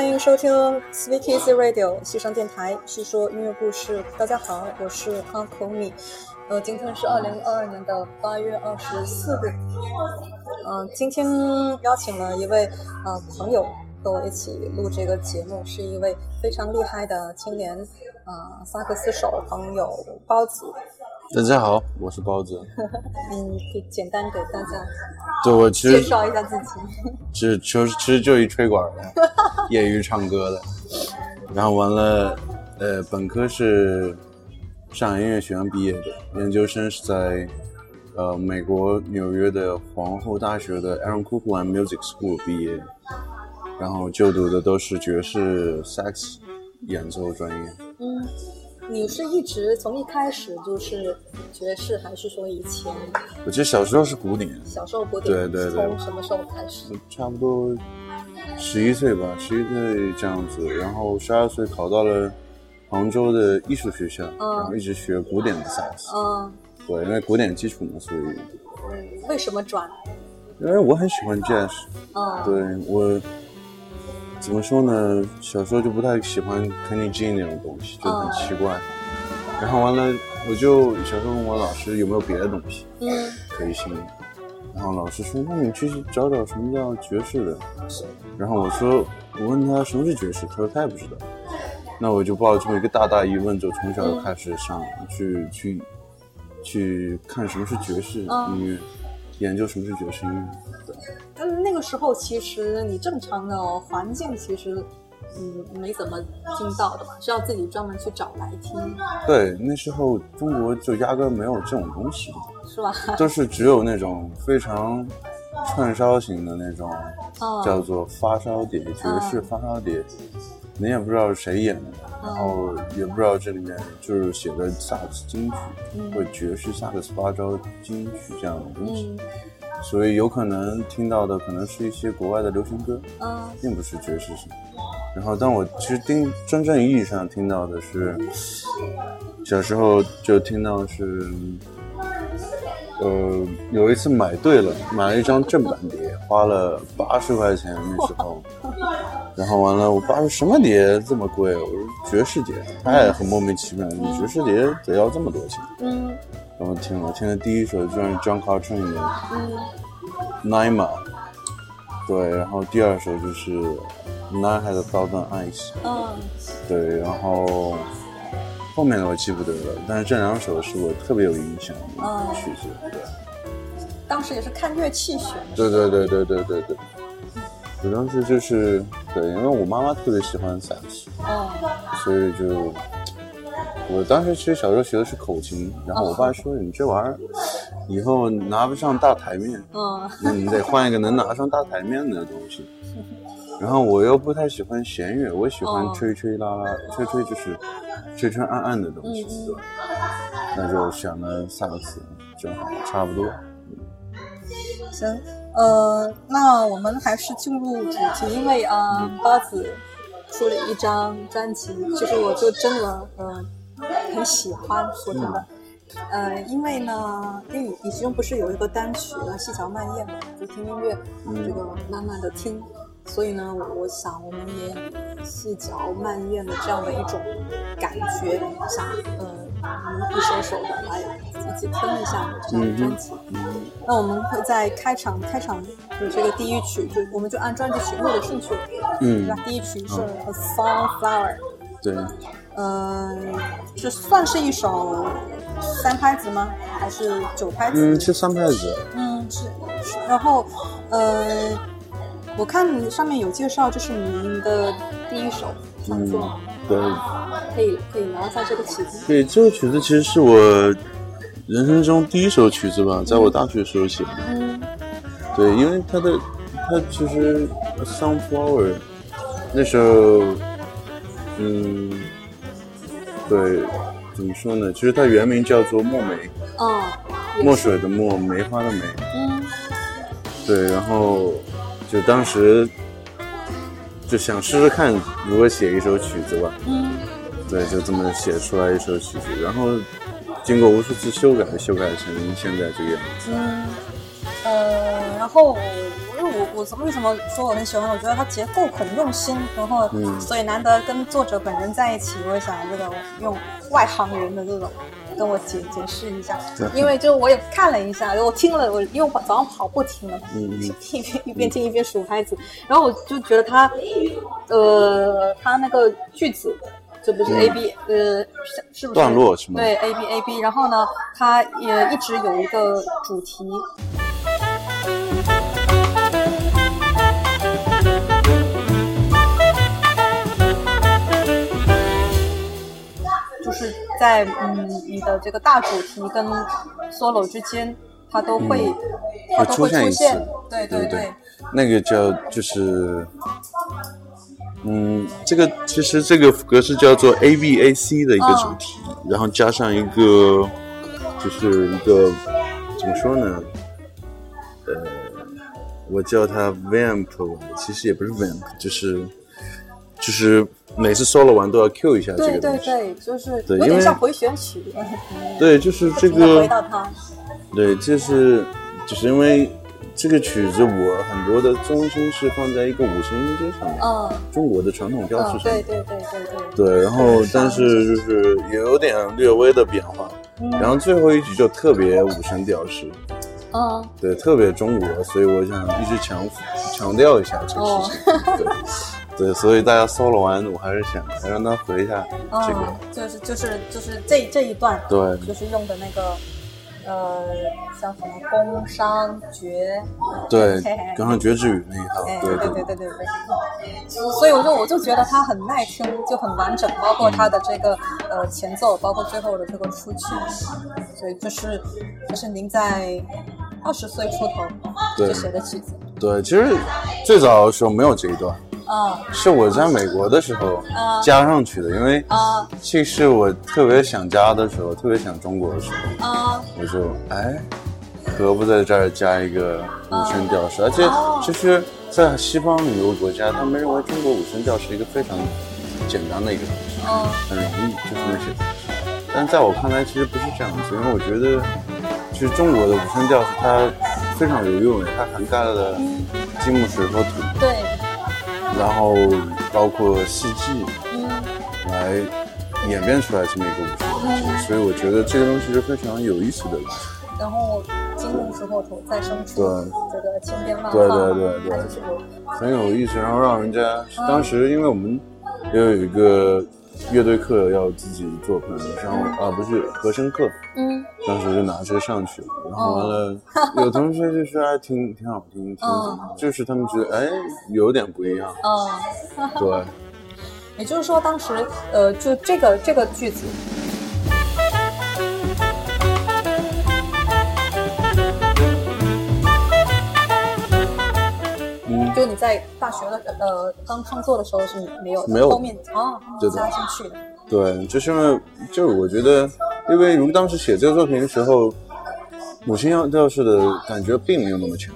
欢迎收听 Sweet Easy Radio 西声电台，叙说音乐故事。大家好，我是 u n c l Me。呃，今天是二零二二年的八月二十四日。嗯、今天邀请了一位呃朋友和我一起录这个节目，是一位非常厉害的青年呃萨克斯手朋友包子。大家好，我是包子。嗯，可以简单给大家就我其实介绍一下自己。其实其实其实就一吹管的，业余唱歌的。然后完了，呃，本科是上海音乐学院毕业的，研究生是在呃美国纽约的皇后大学的 Aaron Cooper and Music School 毕业，然后就读的都是爵士萨克斯演奏专业。嗯，你是一直从一开始就是爵士，还是说以前我记得小时候是古典，小时候古典？对对对从什么时候开始？差不多十一岁吧，十一岁这样子，然后十二岁考到了杭州的艺术学校，然后一直学古典的萨克斯。嗯对，因为古典基础嘛，所以嗯，为什么转？因为我很喜欢 jazz，嗯，对我怎么说呢？小时候就不太喜欢 G 那种东西，就很奇怪。然后完了，我就小时候问我老师有没有别的东西嗯可以听，然后老师说：“那你去找找什么叫爵士的。”然后我说：“我问他什么是爵士，他说他也不知道。”那我就抱着这么一个大大疑问，就从小就开始上、去去去看什么是爵士嗯音乐，研究什么是爵士音乐。嗯，那个时候其实你正常的环境其实嗯没怎么听到的嘛，是要自己专门去找来听，对，那时候中国就压根儿没有这种东西，是吧？都是只有那种非常串烧型的那种，嗯叫做发烧碟，爵士发烧碟。你也不知道是谁演的，然后也不知道这里面就是写的萨克斯金曲、嗯或者爵士萨克斯发烧金曲这样的东西，嗯所以有可能听到的可能是一些国外的流行歌，嗯并不是爵士什么。然后，但我其实听真正意义上听到的是，小时候就听到是，呃，有一次买对了，买了一张正版碟，花了八十块钱那时候。然后完了，我爸说什么碟这么贵？我说爵士碟，他也很莫名其妙，你爵士碟得要这么多钱？嗯然后听了，听了第一首就是 John Coltrane 的嗯。Naima，对，然后第二首就是 Nine Had a Thousand Eyes，嗯。对，然后后面的我记不得了，但是这两首是我特别有印象的嗯。曲子，对，当时也是看乐器选的，对对对对对对对，我当时就是对，因为我妈妈特别喜欢萨克斯，嗯所以就。我当时其实小时候学的是口琴，然后我爸说：“你这玩意儿以后拿不上大台面。”嗯那你得换一个能拿上大台面的东西。然后我又不太喜欢弦乐，我喜欢哦吹吹拉拉，吹吹就是吹吹暗暗的东西，对吧。那就选了萨克斯，正好差不多。行，呃，那我们还是进入主题，因为啊、呃，包子出了一张专辑，其实我就真的呃很喜欢，说真的，呃，因为呢，因为你其中不是有一个单曲《细嚼慢咽》嘛，就听音乐，这个慢慢的听，所以呢，我我想我们也细嚼慢咽的这样的一种感觉，想呃一首首的来一起听一下这张专辑。那我们会在开场开场的这个第一曲，就我们就按专辑曲目的顺序，嗯对吧？第一曲是《A Sunflower》，对，嗯，这算是一首三拍子吗？还是九拍子？嗯，是三拍子。嗯，是是。然后，呃，我看上面有介绍，这是您的第一首创作，对，可以可以聊一下这个曲子。对，这个曲子其实是我人生中第一首曲子吧，在我大学时候写的。嗯对，因为它的它其实《Sunflower》那时候，嗯，对，怎么说呢？其实它原名叫做墨梅，哦，墨水的墨，梅花的梅。嗯对，然后就当时就想试试看如何写一首曲子吧。嗯对，就这么写出来一首曲子，然后经过无数次修改，修改成现在这个样子。嗯，后我我我为什么说我很喜欢？我觉得它结构很用心，然后嗯所以难得跟作者本人在一起，我也想这个用外行人的这种跟我解解释一下，因为就我也看了一下，我听了我因为我早上跑步听了，嗯嗯。一边一边听一边数拍子，然后我就觉得他呃他那个句子。这不是 A B、呃，是是不是？嗯段落是吗？对 A B A B，然后呢，它也一直有一个主题，在嗯你的这个大主题跟 solo 之间，它都会、它都会会出现一次出现，对对？对，那个叫就是，嗯，这个其实这个格式叫做 A B A C 的一个主题，然后加上一个就是一个怎么说呢？呃，我叫它 vamp，其实也不是 vamp，就是就是每次 solo 完都要 Q 一下这个东西。对对，就是对因为有点像回旋曲，对，就是这个回到它，对，这是就是因为这个曲子，我很多的中心是放在一个五声音阶上面，嗯。中国的传统调式嗯，上面。对对对对对，对，然后但是就是也有点略微的变化，嗯。然后最后一曲就特别五声调式，嗯。对，特别中国，所以我想一直强强调一下这个哦事情。对，对，所以大家 solo 完，我还是想让他回一下这个嗯，，就是就是就是这这一段，对就是用的那个呃，像什么工商角，对嘿嘿，刚刚绝志语那一套哎，，对对对对对对，所以我就我就觉得它很耐听，就很完整，包括它的这个呃前奏，包括最后的这个出曲，所以就是就是您在二十岁出头对就写的曲子，对，其实最早的时候没有这一段。啊是我在美国的时候啊加上去的，因为啊其实我特别想家的时候，特别想中国的时候，啊我就哎，何不在这儿加一个五声调式？而且哦。其实，在西方很多国家，他们认为中国五声调是一个非常简单的一个东西，嗯。很容易，就是那些。但在我看来，其实不是这样子，因为我觉得，其实中国的五声调式它非常有用的，它涵盖了金木水火土。对，然后包括四季嗯。来演变出来这么一个武术东西，所以我觉得这个东西是非常有意思的。然后金木水火土再生出对。这个千变万化，对对对对。很有意思，然后让人家当时因为我们也有一个乐队课要自己做朋友，然后啊不是和声课，嗯当时就拿这个上去了，然后完了有同学就说哎挺挺好听，挺哦就是他们觉得哎有点不一样，嗯。对。也就是说，当时呃，就这个这个句子，就你在大学的呃刚创作的时候是没有没有后面啊加进去的。对，就是因为就是我觉得，因为如当时写这个作品的时候，母亲要调式的感觉并没有那么强。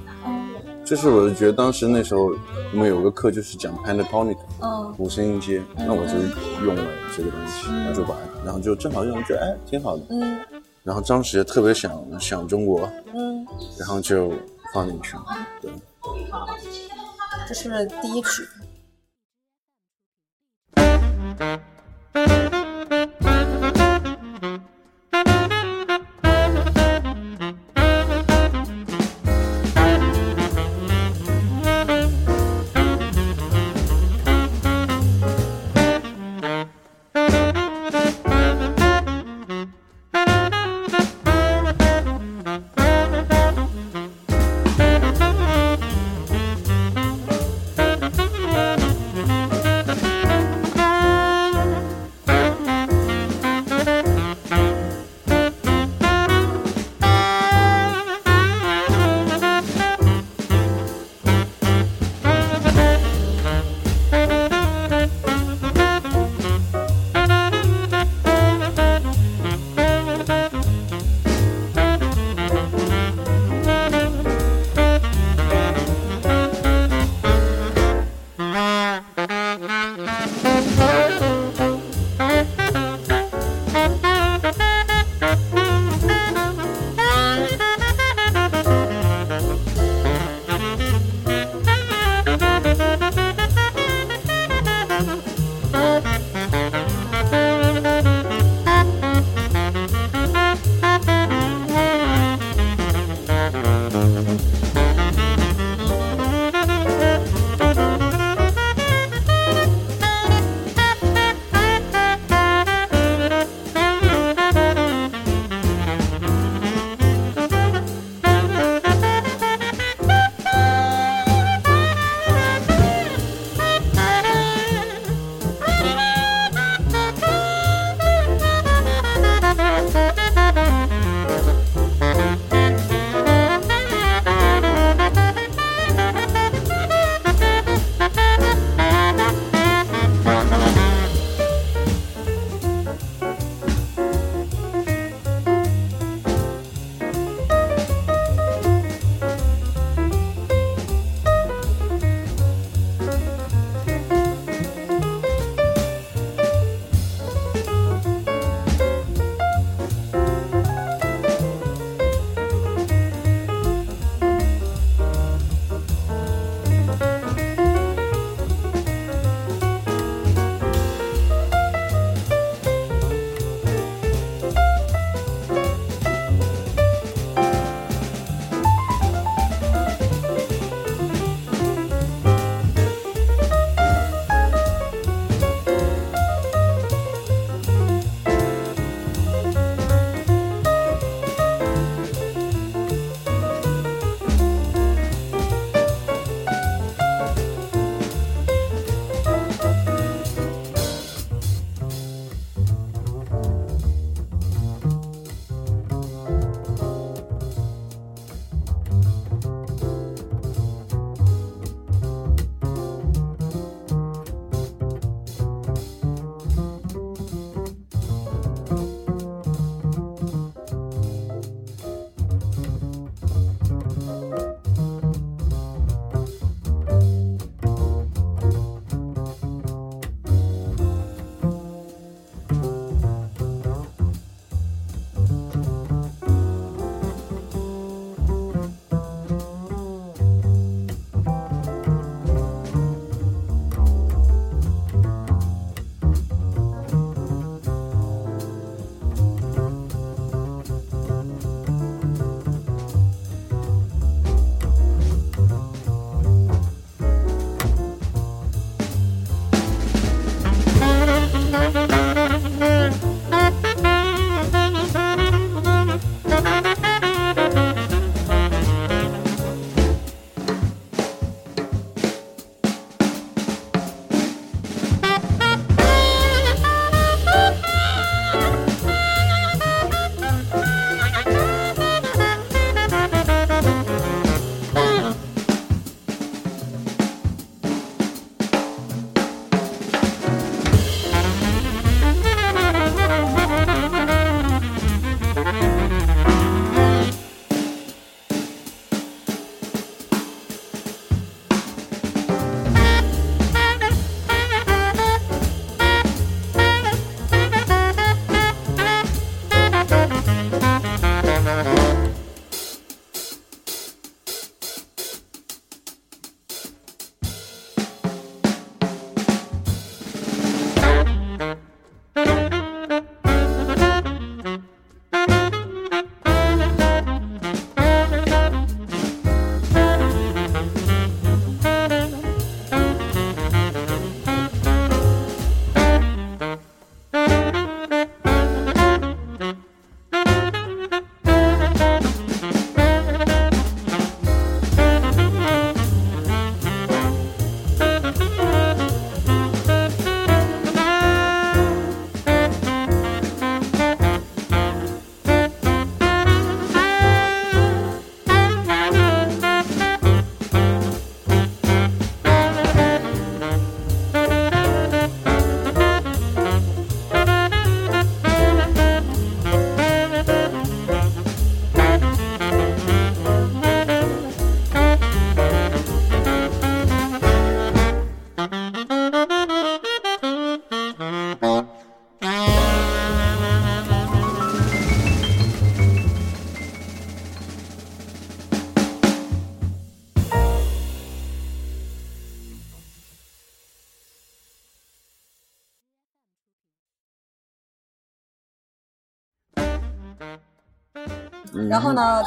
就是我觉得当时那时候我们有个课就是讲 pentatonic 嗯五声音阶，那我就用了这个东西，然后就把，然后就正好用，觉得哎挺好的。嗯然后当时也特别想想中国，嗯，然后就放进去。对，这是第一曲。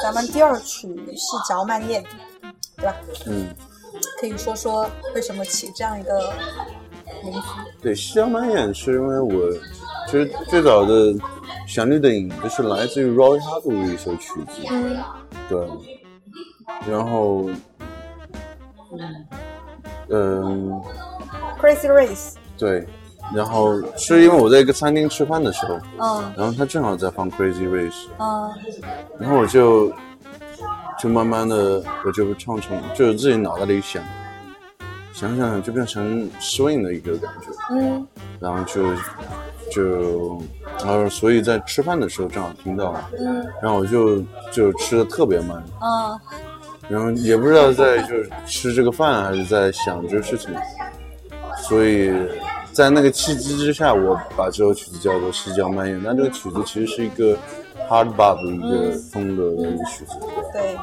咱们第二曲细嚼慢咽，对吧？嗯，可以说说为什么起这样一个名字？对，西郊满眼是因为我其实最早的旋律的影子是来自于 Roy Hargrove 的一首曲子，嗯。对，然后，嗯，，Crazy Race，对，然后是因为我在一个餐厅吃饭的时候，嗯。然后他正好在放 Crazy Race，嗯。然后我就就慢慢的我就唱成，就是自己脑袋里想，想想就变成 swing 的一个感觉，嗯。然后就就然后所以在吃饭的时候正好听到，嗯。然后我就就吃的特别慢，嗯。然后也不知道在就是吃这个饭还是在想这个事情，所以在那个契机之下，我把这首曲子叫做《西郊蔓延》。但这个曲子其实是一个 hard bop 的一个风格的一个曲子。对。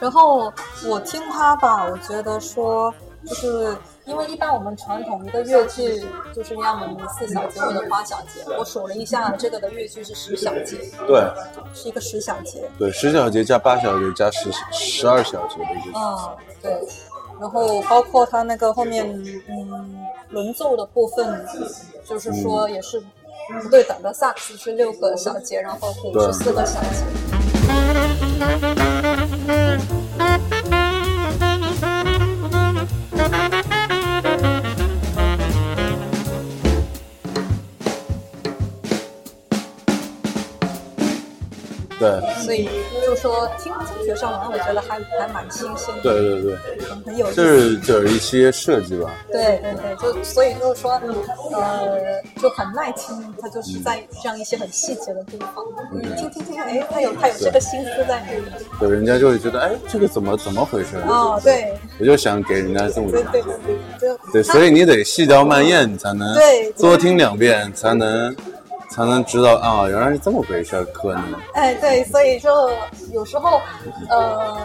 然后我听他吧，我觉得说，就是因为一般我们传统一个乐句就是要么四小节或者八小节，我数了一下，这个的乐句是十小节，对是一个十小节。对，十小节加八小节加十十二小节的一个。啊，对。然后包括他那个后面嗯轮奏的部分，就是说也是不对等的，萨克斯是六个小节，然后鼓是四个小节。对。所以就说听听觉上来，我觉得还还蛮新鲜的，对对对，很很有意就。是就是一些设计吧。对对对，就所以就是说，呃，就很耐听，它就是在这样一些很细节的地方，嗯。听听听，哎，它有它有这个心思在里面。对，人家就会觉得，哎，这个怎么怎么回事？哦，对。我就想给人家这么对对对，就对，所以你得细嚼慢咽，你才能对。多听两遍，才能才能知道啊，原来是这么回事儿，可能。哎，对，所以就有时候，呃，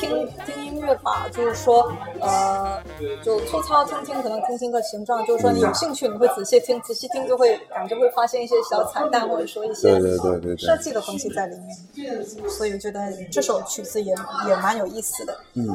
听听音乐吧，就是说，呃，就粗糙听听，可能听听个形状，就是说你有兴趣，你会仔细听，仔细听就会感觉会发现一些小彩蛋，或者说一些对对对对对设计的东西在里面。所以我觉得这首曲子也也蛮有意思的。嗯。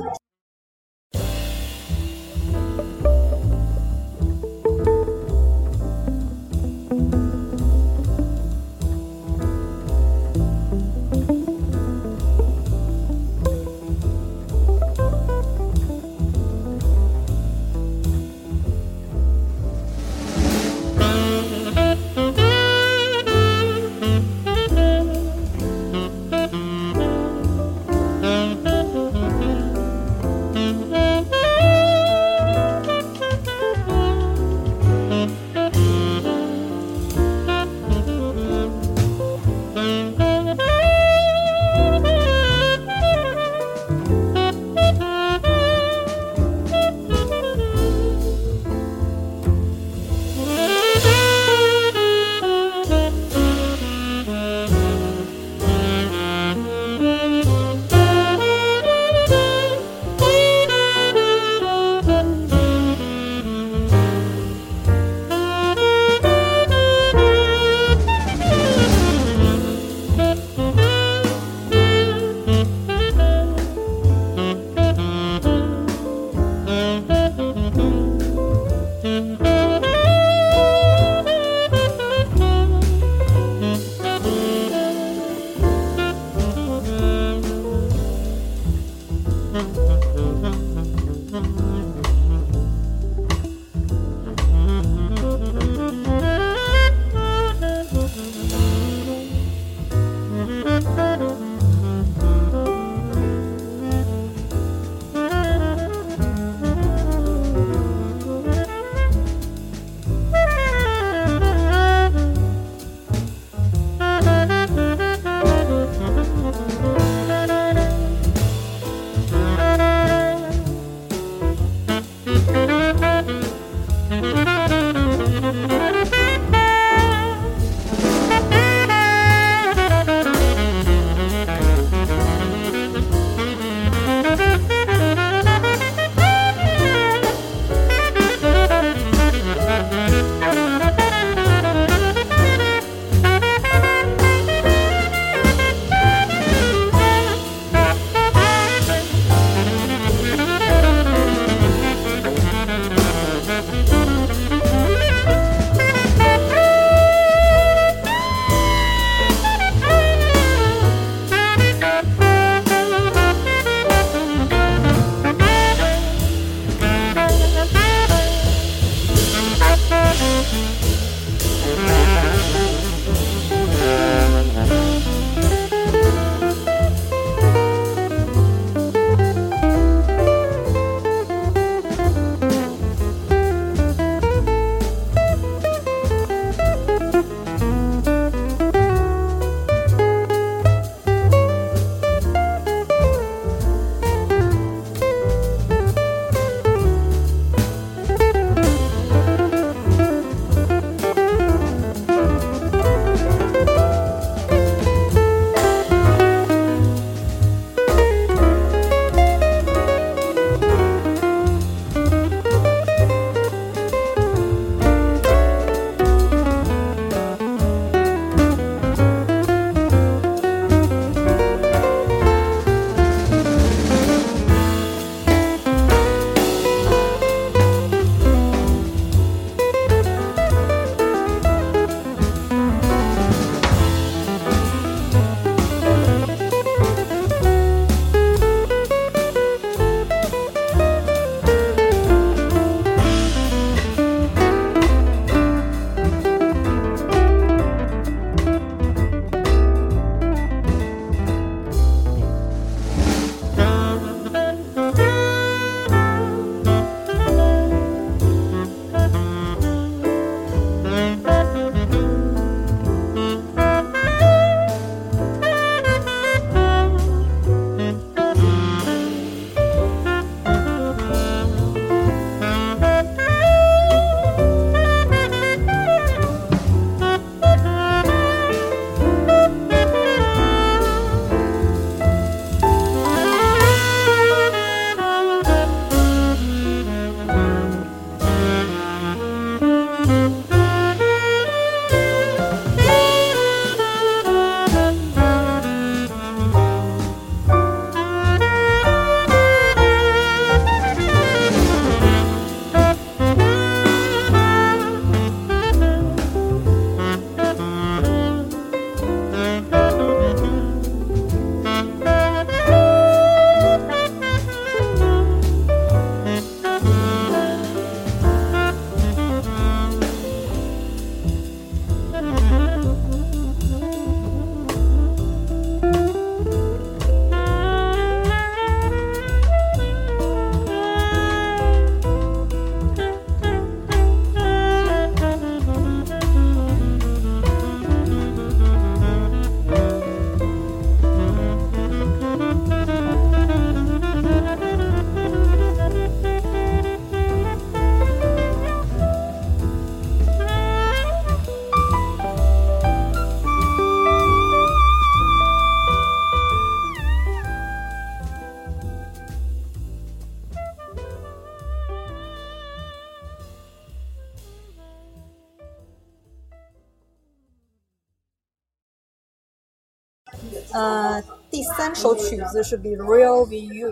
曲子是《Be Real With You》，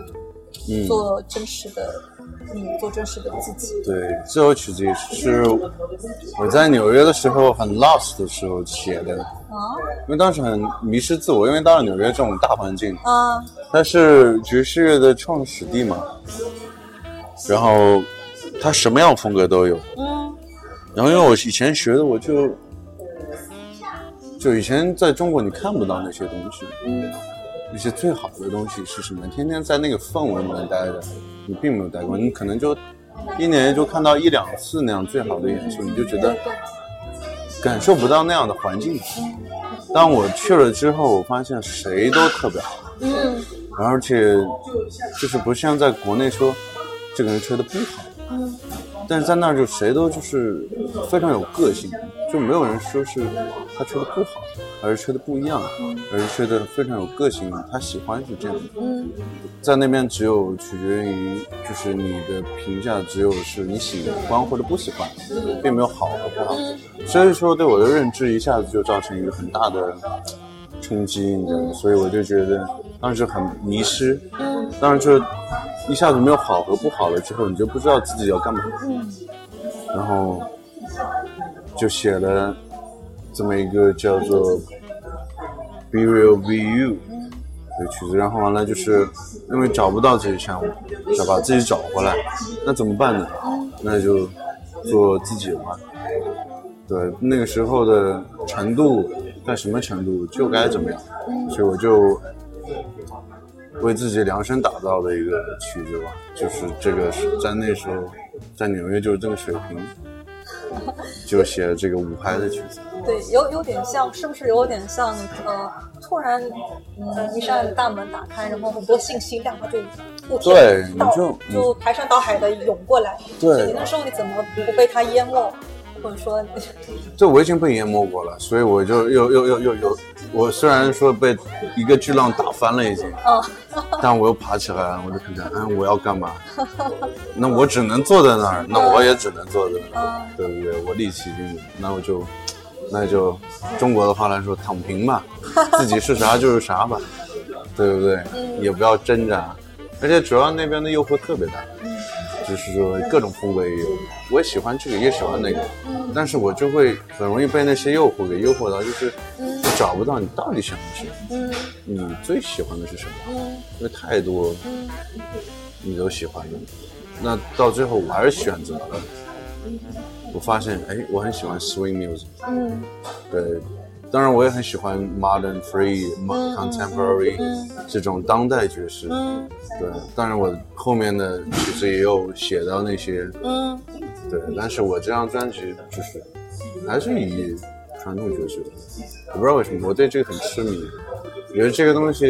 嗯，做真实的你，做真实的自己。对，这首曲子也是我在纽约的时候很 lost 的时候写的，啊。因为当时很迷失自我，因为到了纽约这种大环境，啊。它是爵士乐的创始地嘛，然后它什么样风格都有。嗯。然后因为我以前学的，我就就以前在中国你看不到那些东西，嗯那些最好的东西是什么？天天在那个氛围里面待着，你并没有待过，你可能就一年就看到一两次那样最好的演出，你就觉得感受不到那样的环境。当我去了之后，我发现谁都特别好，嗯。而且就是不像在国内说这个人吹的不好，嗯但是在那儿就谁都就是非常有个性，就没有人说是他吹的不好，而是吹的不一样，而是吹的非常有个性，他喜欢是这样的。嗯在那边只有取决于就是你的评价，只有是你喜欢或者不喜欢，并没有好和不好。所以说对我的认知一下子就造成一个很大的冲击，你知道吗？所以我就觉得当时很迷失。嗯当然就一下子没有好和不好了之后，你就不知道自己要干嘛，嗯然后就写了这么一个叫做《Be Real Be You》的曲子，然后完了就是因为找不到自己想想把自己找回来，那怎么办呢？那就做自己吧。对，那个时候的程度在什么程度就该怎么样，所以我就为自己量身打造的一个曲子吧，就是这个是在那时候在纽约就是这个水平，就写了这个五拍的曲子。对，有有点像，是不是有点像呃，突然嗯一扇大门打开，然后很多信息量，它就对你就就排山倒海的涌过来。对你那时候你怎么不被它淹没，或者说 这我已经被淹没过了，所以我就又又又又又，我虽然说被一个巨浪打翻了已经，啊但我又爬起来了，我就看看，嗯，我要干嘛？那我只能坐在那儿，那我也只能坐在那儿，对不对？我力气已经，那我就，那就中国的话来说，躺平吧，自己是啥就是啥吧，对不对？也不要挣扎，而且主要那边的诱惑特别大，就是说各种风格也有，我也喜欢这个，也喜欢那个，但是我就会很容易被那些诱惑给诱惑到，就是你找不到你到底想的是什么。嗯。你最喜欢的是什么？嗯。因为太多嗯。你都喜欢的，那到最后我还是选择了。我发现，哎，我很喜欢 swing music，嗯。对，当然我也很喜欢 modern free、contemporary 这种当代爵士，嗯。对。当然我后面的其实也有写到那些，嗯。对。但是我这张专辑就是还是以传统爵士，我不知道为什么我对这个很痴迷，觉得这个东西，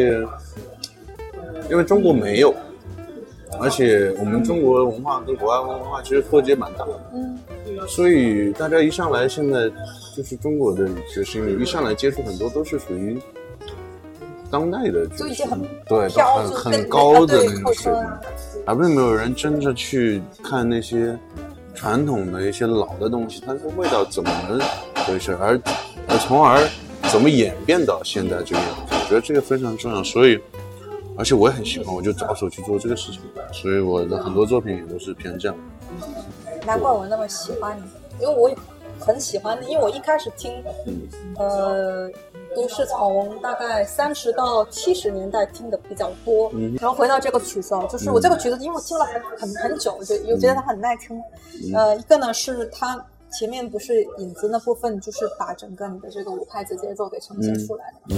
因为中国没有，而且我们中国文化跟国外文化其实脱节蛮大的，嗯。所以大家一上来现在就是中国的爵士音乐，一上来接触很多都是属于当代的就已经很对，飘很很高的那种水平，而并没有人真正去看那些传统的一些老的东西，它的味道怎么回事，而而从而怎么演变到现在这个样子，我觉得这个非常重要，所以。而且我也很喜欢，我就着手去做这个事情，所以我的很多作品也都是偏这样。难怪我那么喜欢你，因为我也很喜欢的，因为我一开始听，呃，都是从大概三十到七十年代听的比较多，然后回到这个曲子啊，就是我这个曲子，因为我听了很很很久，我就又觉得它很耐听。呃，一个呢是它前面不是影子那部分，就是把整个你的这个五拍子节奏给呈现出来的。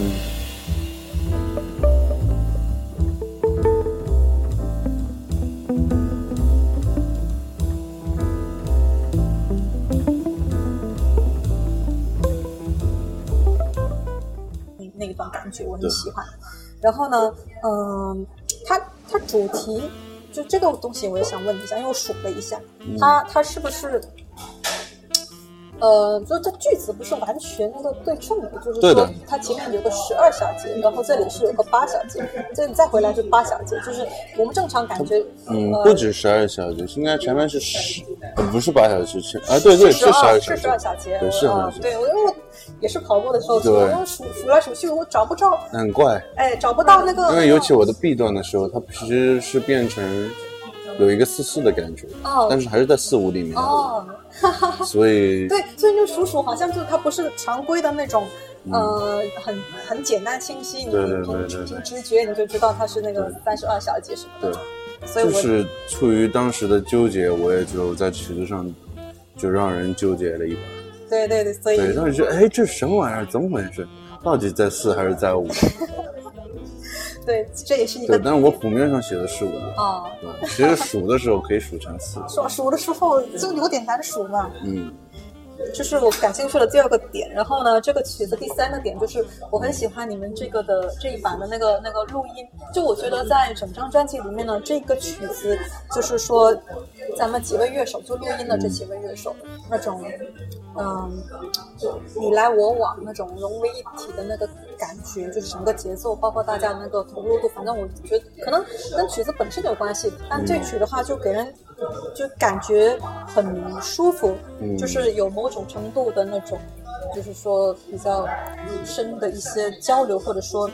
那一段感觉我很喜欢。然后呢，嗯、它它主题就这个东西，我也想问一下，因为我数了一下，它它是不是呃，就这句子不是完全那个对称的，就是说它前面有个十二小节，然后这里是有个八小节，这再回来是八小节，就是我们正常感觉，嗯，呃不止十二小节，应该前面是十，呃不是八小节，是啊，对对，是十二小是十二，小节，对对我因为我也是跑步的时候，数数来数去，我找不着，很怪，哎，找不到那个，因为尤其我的 B 段的时候，它其实是变成有一个四四的感觉，哦。但是还是在四五里面，哦，所以对，所以就数数好像就它不是常规的那种，呃，很很简单清晰，你凭凭直觉你就知道它是那个三十二小节什么的，所以我就是出于当时的纠结，我也就在曲子上就让人纠结了一把。对对对，所以对，当时觉得，哎，这是什么玩意儿？怎么回事？到底在四还是在五？对，这也是一对，个但是我谱面上写的是五。啊，对，其实数的时候可以数成四。数数的时候就有点难数嘛。嗯，这是我感兴趣的第二个点。然后呢，这个曲子第三个点就是我很喜欢你们这个的这一版的那个那个录音。就我觉得在整张专辑里面呢，这个曲子就是说咱们几位乐手就录音的这几位乐手那种，嗯，你来我往那种融为一体的那个感觉，就是整个节奏，包括大家那个投入度，反正我觉得可能跟曲子本身有关系，但这曲的话就给人就感觉很舒服，嗯就是有某种程度的那种。就是说比较深的一些交流，或者说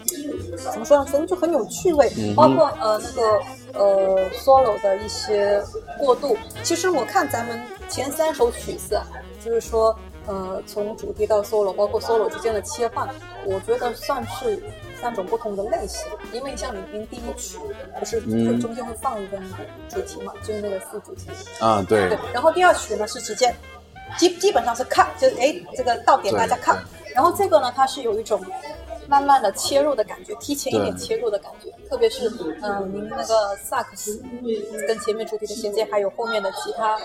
怎么说呢，反正就很有趣味，嗯包括呃那个呃 solo 的一些过渡。其实我看咱们前三首曲子啊，就是说呃从主题到 solo，包括 solo 之间的切换，我觉得算是三种不同的类型。因为像李冰第一曲不是中间会放一个主题嘛，就是那个副主题。啊，对对，，然后第二曲呢是直接基基本上是 cut，就是哎这个到点大家 cut，然后这个呢它是有一种慢慢的切入的感觉，提前一点切入的感觉，特别是嗯、呃您那个萨克斯跟前面主题的衔接，还有后面的吉他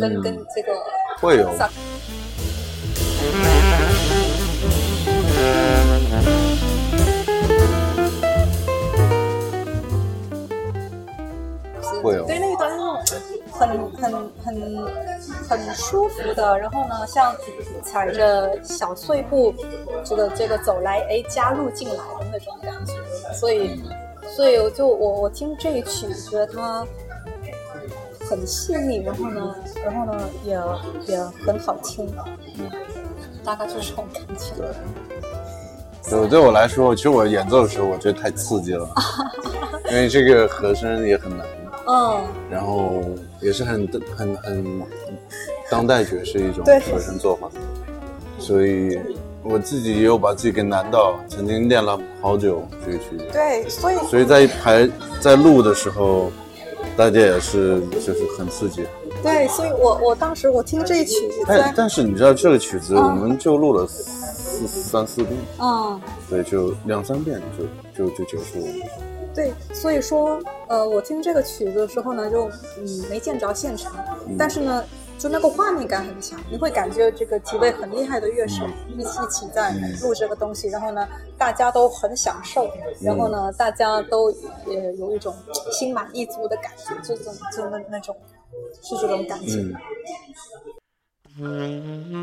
跟、嗯跟这个会有萨克对那一段那种很很很很舒服的，然后呢，像踩着小碎步，这个这个走来，哎，加入进来的那种感觉，所以所以我就我我听这一曲，觉得它很细腻，然后呢，然后呢也也很好听，嗯，大概就是这种感觉。对对我来说，其实我演奏的时候，我觉得太刺激了，因为这个和声也很难，嗯，然后也是很很很当代爵士一种对和声做法，所以我自己也有把自己给难到，曾经练了好久这个曲子，对，所以所以在排在录的时候，大家也是就是很刺激。对，所以我我当时我听这一曲，子但但是你知道这个曲子，嗯我们就录了四三四遍，嗯。对，就两三遍就就就结束了。对，所以说，呃，我听这个曲子的时候呢，就嗯没见着现场，但是呢，就那个画面感很强，你会感觉这个几位很厉害的乐手一起一起在录这个东西，然后呢，大家都很享受，然后呢，大家都也有一种心满意足的感觉，就这种就那那种是这种感觉。嗯，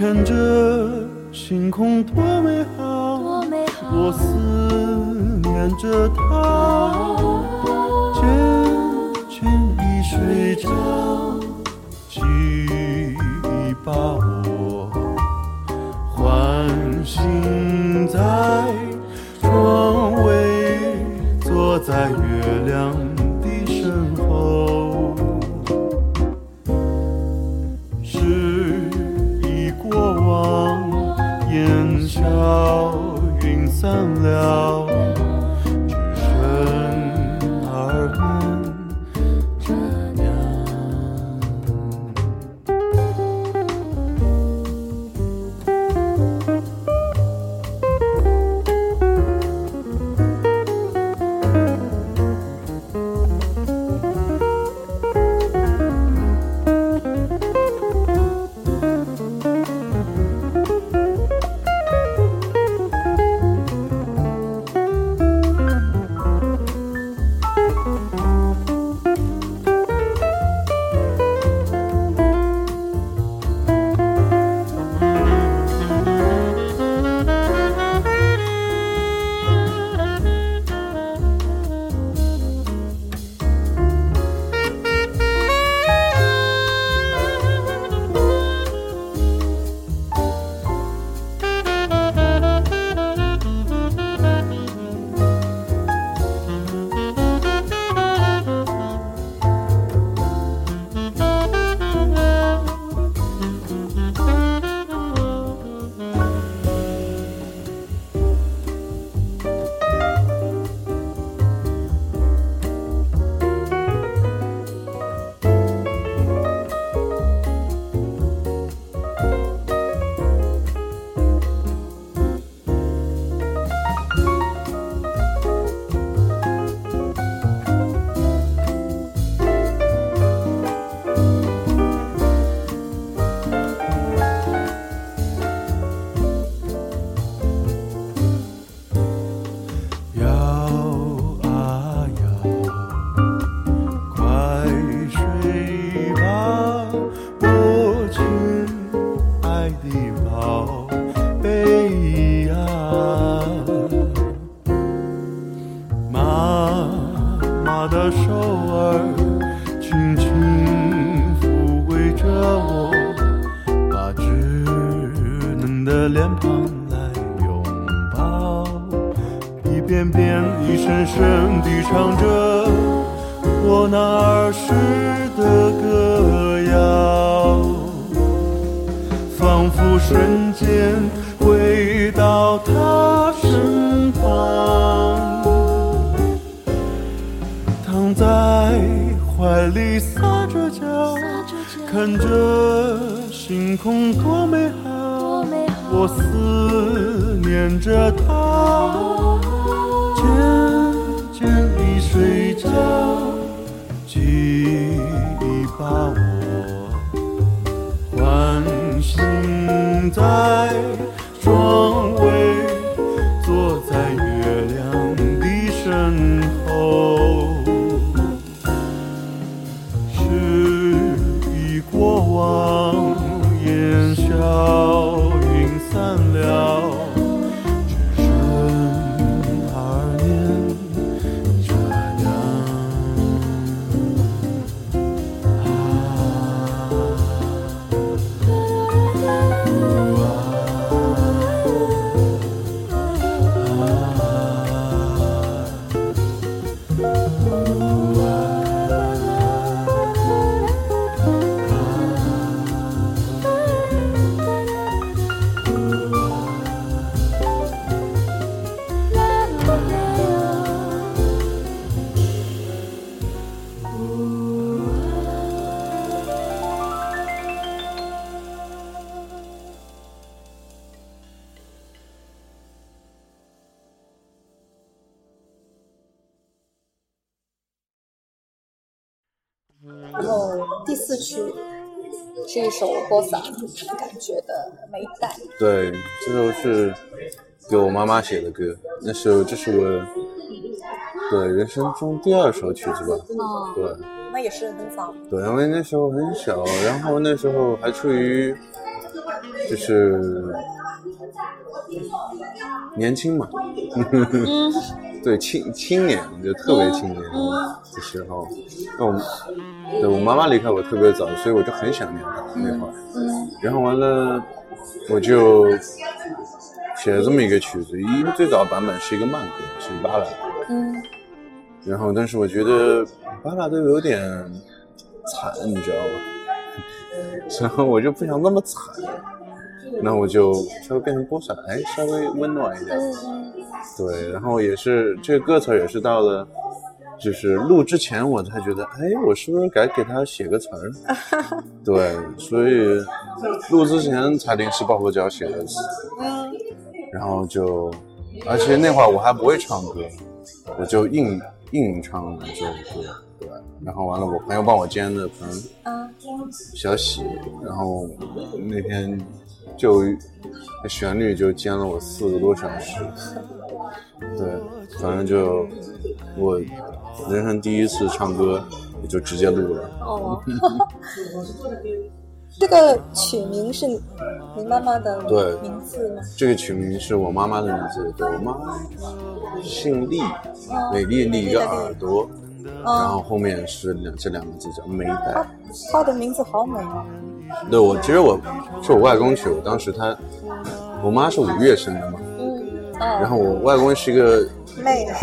看着星空多美好，我思念着他，渐渐已睡着，记忆把我唤醒，在窗外，坐在月亮。里撒着娇看着星空多美好我思念着它渐渐地睡着记忆把我唤醒在对，这首是给我妈妈写的歌，那首这是我对人生中第二首曲子吧，哦，对。那也是很早，对，因为那时候很小，然后那时候还处于就是年轻嘛，嗯。对青青年就特别青年的时候，那我对我妈妈离开我特别早，所以我就很想念她那会儿。嗯。然后完了，我就写了这么一个曲子，因为最早版本是一个慢歌，是巴拉。嗯然后，但是我觉得巴拉都有点惨，你知道吧？然后我就不想那么惨，那我就稍微变成波萨，哎，稍微温暖一点。嗯对，然后也是这个歌词也是到了，就是录之前我才觉得，哎，我是不是该给他写个词儿？对，所以录之前才临时抱佛脚写的词，嗯然后就，而且那会儿我还不会唱歌，我就硬硬唱了这首歌，对，然后完了我朋友帮我监的棚，嗯小喜，然后那天就那旋律就煎了我四个多小时，对，反正就我人生第一次唱歌，也就直接录了。哦，这个曲名是你妈妈的对名字吗？这个曲名是我妈妈的名字，对我妈姓厉，美丽丽一个耳朵，然后后面是两这两个字叫梅代她。的名字好美啊。对我其实我是我外公取，我当时他我妈是五月生的嘛，嗯然哦，后我外公是一个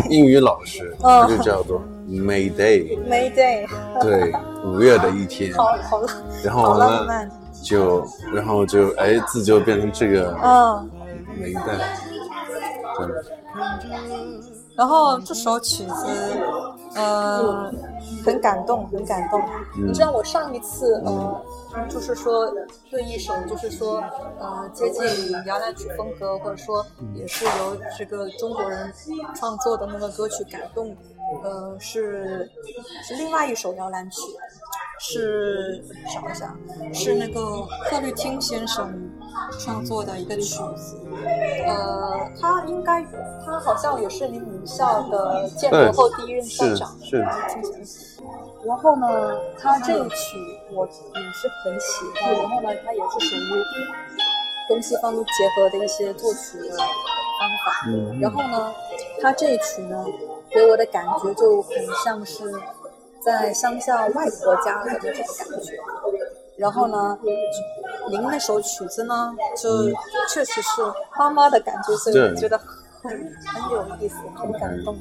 英语老师，哦。他就叫做 May Day，May Day，对，五月的一天，好好了然后好完了。就然后就哎字就变成这个嗯，梅代，真的。然后这首曲子，呃，很感动，很感动。嗯你知道我上一次，呃，就是说对一首，就是说，呃，接近摇篮曲风格，或者说也是由这个中国人创作的那个歌曲感动，呃，是是另外一首摇篮曲，是想一下，是那个贺绿汀先生创作的一个曲子。呃，他应该，他好像也是你母校的建国后第一任校长，是是。然后呢，他这一曲我也是很喜欢，然后呢，他也是属于东西方结合的一些作曲的方法。嗯然后呢，他这一曲呢，给我的感觉就很像是在乡下外婆家的那种感觉。然后呢，您那首曲子呢，就确实是妈妈的感觉，所以我觉得很很有意思，很感动。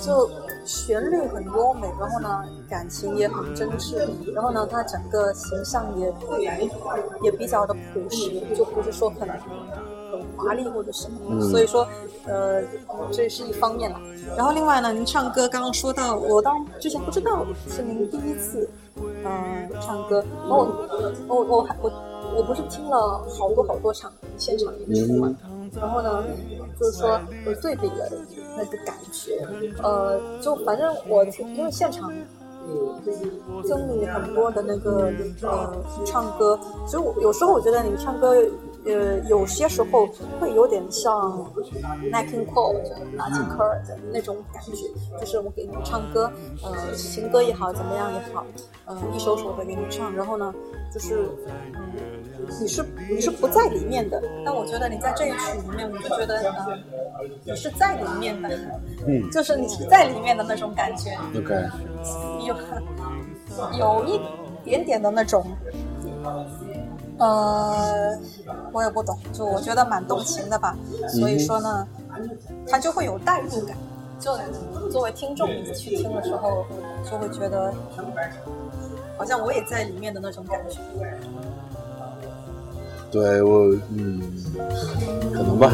就旋律很优美，然后呢，感情也很真挚，然后呢，它整个形象也也比较的朴实，就不是说很很华丽或者什么。嗯所以说，呃，这是一方面了。然后另外呢，您唱歌刚刚说到，我当之前不知道是您第一次，嗯、唱歌。然后我我我还我我不是听了好多好多场现场演出嘛，然后呢，就是说我对比了那个感觉，呃，就反正我因为现场。经历很多的那个呃唱歌，所以我有时候我觉得你唱歌，呃，有些时候会有点像 Nat King Cole 马吉科尔的那种感觉，就是我给你唱歌，呃，情歌也好，怎么样也好，呃，一首首的给你唱，然后呢，就是嗯，你是你是不在里面的，但我觉得你在这一曲里面，我就觉得呃，你是在里面的，嗯 就是你是在里面的那种感觉。，OK，有有一点点的那种，呃，我也不懂，就我觉得蛮动情的吧。所以说呢，它就会有代入感。就作为听众你去听的时候，就会觉得好像我也在里面的那种感觉。对我，嗯，可能吧。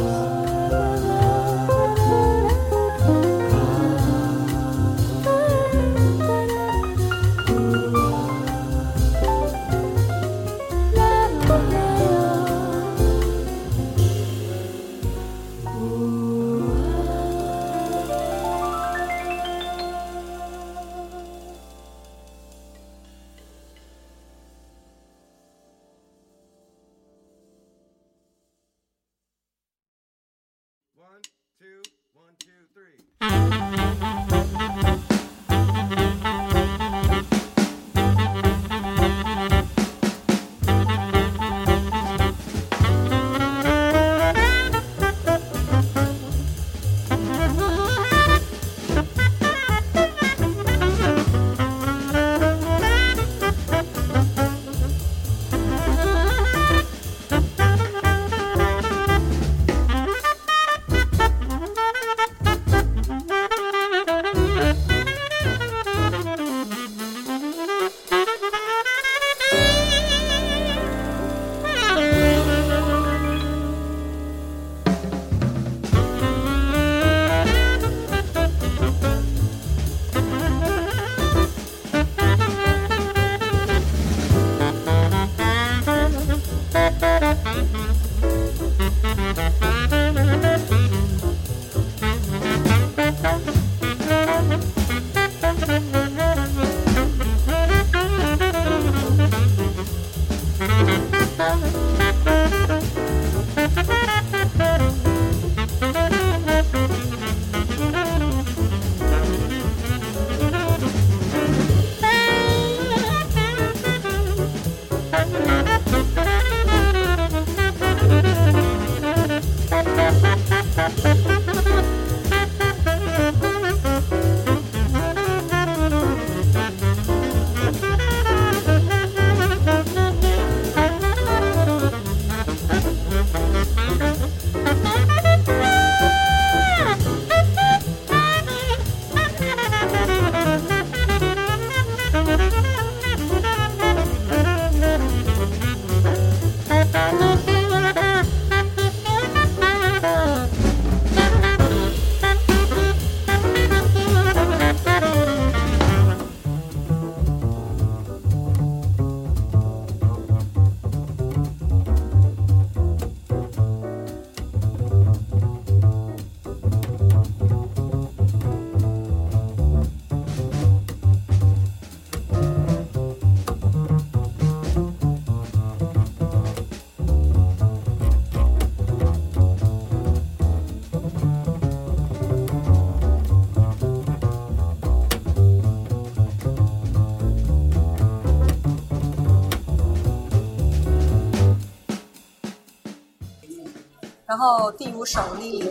然后第五首《莉莉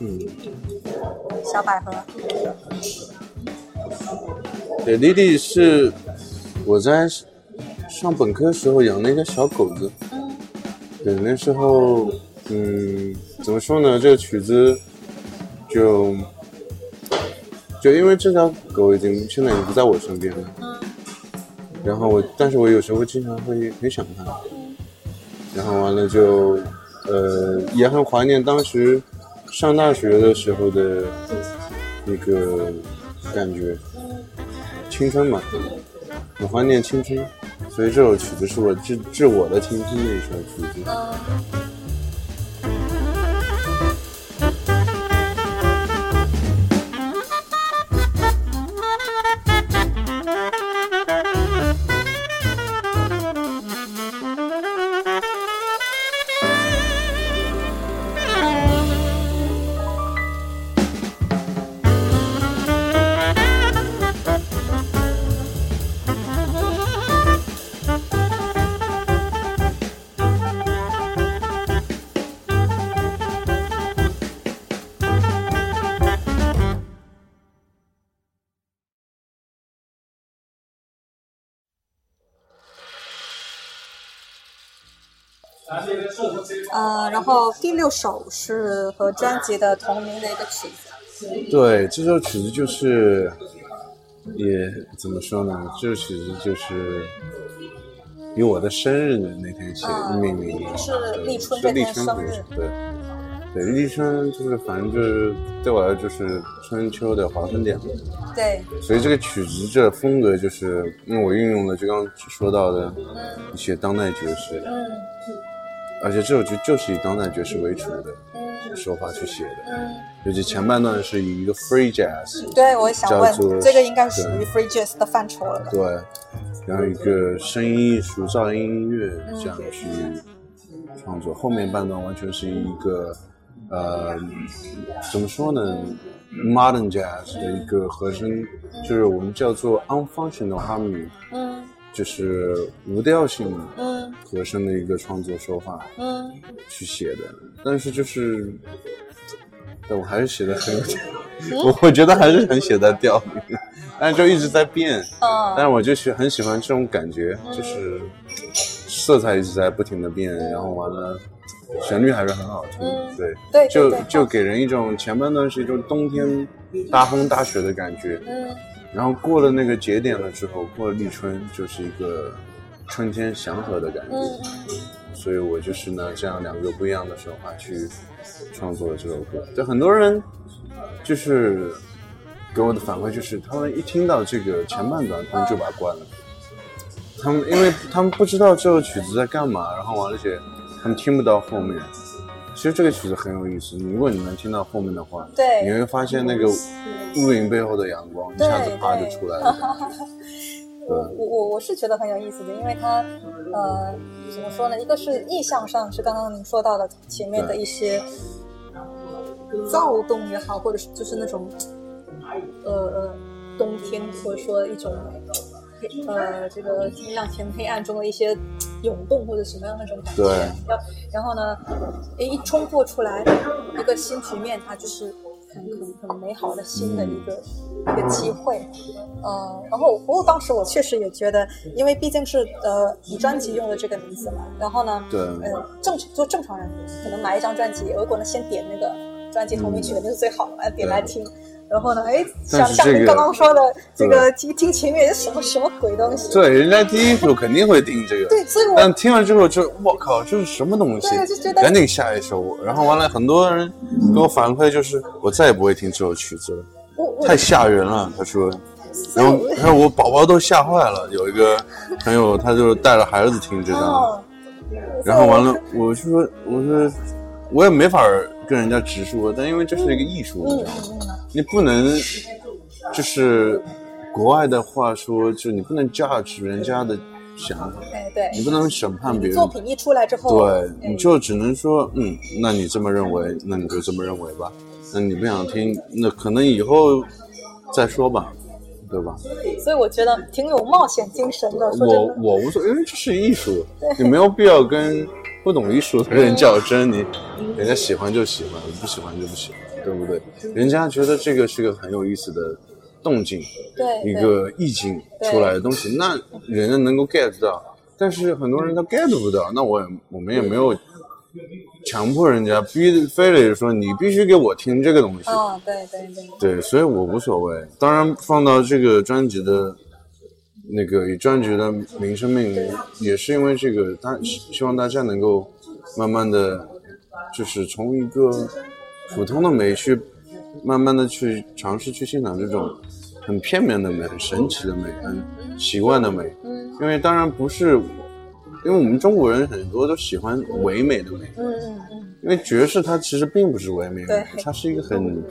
嗯，》小百合，对，莉莉是我在上本科时候养了一个小狗子。嗯对，那时候，嗯，怎么说呢？这个曲子就就因为这条狗已经现在已经不在我身边了，嗯然后我，但是我有时候经常会很想它，然后完了就，呃，也很怀念当时上大学的时候的那个感觉，青春嘛，很怀念青春，所以这首曲子是我致致我的青春的一首曲子。然后第六首是和专辑的同名的一个曲子，对，这首曲子就是，也怎么说呢？这首曲子就是以我的生日的那天写嗯命名的，是对立春是立这天生日对。对，立春就是反正就是对我来说就是春秋的划分点嘛，对，所以这个曲子这风格就是因为我运用了就刚刚说到的嗯一些当代爵士，嗯而且这首曲就是以当代爵士为主的嗯手法去写的，嗯，尤其前半段是以一个 free jazz，对，我想问，这个应该属于 free jazz 的范畴了吧？对，然后一个声音艺术、噪音音乐这样去创作，后面半段完全是一个呃，怎么说呢，modern jazz 的一个和声，就是我们叫做 unfunctional harmony，嗯就是无调性嗯。和声的一个创作手法嗯。去写的，但是就是。但我还是写的很有调，我我觉得还是很写在调里，但是就一直在变。但嗯是我就喜很喜欢这种感觉，就是色彩一直在不停的变，然后完了，旋律还是很好听，嗯对，对，就就给人一种前半段是一种冬天大风大雪的感觉，嗯然后过了那个节点了之后，过了立春就是一个春天祥和的感觉，嗯所以我就是呢这样两个不一样的手法去创作了这首歌。就很多人就是给我的反馈就是，他们一听到这个前半段，他们就把它关了。他们因为他们不知道这首曲子在干嘛，然后完了且他们听不到后面。其实这个曲子很有意思，如果你能听到后面的话，对你会发现那个乌云背后的阳光一对下子啪就出来了。我我我我是觉得很有意思的，因为它呃怎么说呢？一个是意象上是刚刚您说到的前面的一些躁动也好，或者是就是那种呃呃冬天或者说一种呃这个天亮前黑暗中的一些涌动或者什么样那种感觉。然后呢，诶一冲破出来一个新局面，它就是很很很美好的新的一个、一个机会。呃，然后不过当时我确实也觉得，因为毕竟是呃你专辑用的这个名字嘛，然后呢，对呃正做正常人可能买一张专辑，如果能先点那个专辑同名曲肯定是最好的嘛，点来听。然后呢，哎，像像您但是这个刚刚说的，这个听听前面是什么什么鬼东西？对，人家第一首肯定会听这个，对，所以我但听完之后就我靠，这是什么东西对就觉？得赶紧下一首。然后完了，很多人给我反馈就是，我再也不会听这首曲子了，太吓人了。他说，然后然后我宝宝都吓坏了。有一个朋友，他就带着孩子听这张，哦，然后完了，我就说，我说我也没法跟人家直说，但因为这是一个艺术，你嗯知道吗？你不能就是国外的话说，就你不能 judge 人家的想法，你不能审判别人作。品一出来之后，对，哎你就只能说，嗯，那你这么认为，那你就这么认为吧。那你不想听，那可能以后再说吧，对吧？所以我觉得挺有冒险精神的。我，我无所谓，因为这是艺术，你没有必要跟不懂艺术的人较真，你人家喜欢就喜欢，不喜欢就不喜欢，对不对？人家觉得这个是个很有意思的动静，对一个意境出来的东西，那人家能够 get 到，但是很多人他 get 不到，那我也我们也没有强迫人家逼非得说你必须给我听这个东西，哦，对对对，对，所以我无所谓。当然放到这个专辑的。那个以专辑的名声命名，也是因为这个，大希希望大家能够慢慢的，就是从一个普通的美去，慢慢的去尝试去欣赏这种很片面的美、很神奇的美、很奇怪的美。嗯因为当然不是，因为我们中国人很多都喜欢唯美的美，因为爵士它其实并不是唯美的它是一个很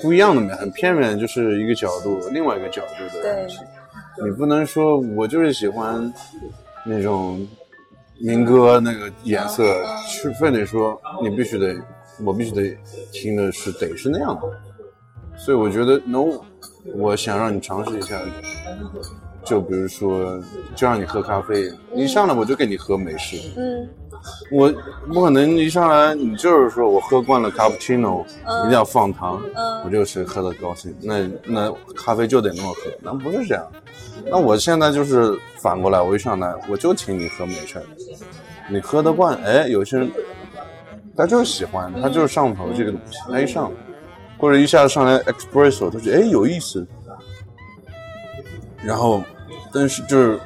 不一样的美，很片面，就是一个角度，另外一个角度的对东西。你不能说我就是喜欢那种民歌那个颜色，是非得说你必须得，我必须得听的是得是那样的。所以我觉得，no，我想让你尝试一下，就比如说，就让你喝咖啡，你一上来我就给你喝美式，嗯我不可能一上来你就是说我喝惯了卡布奇诺，一定要放糖，嗯我就是喝的高兴，那那咖啡就得那么喝，那不是这样。那我现在就是反过来，我一上来我就请你喝美式，你喝得惯，哎，有些人他就是喜欢，他就是上头这个东西，他一上，或者一下子上来 espresso，他觉得哎有意思，然后，但是就是，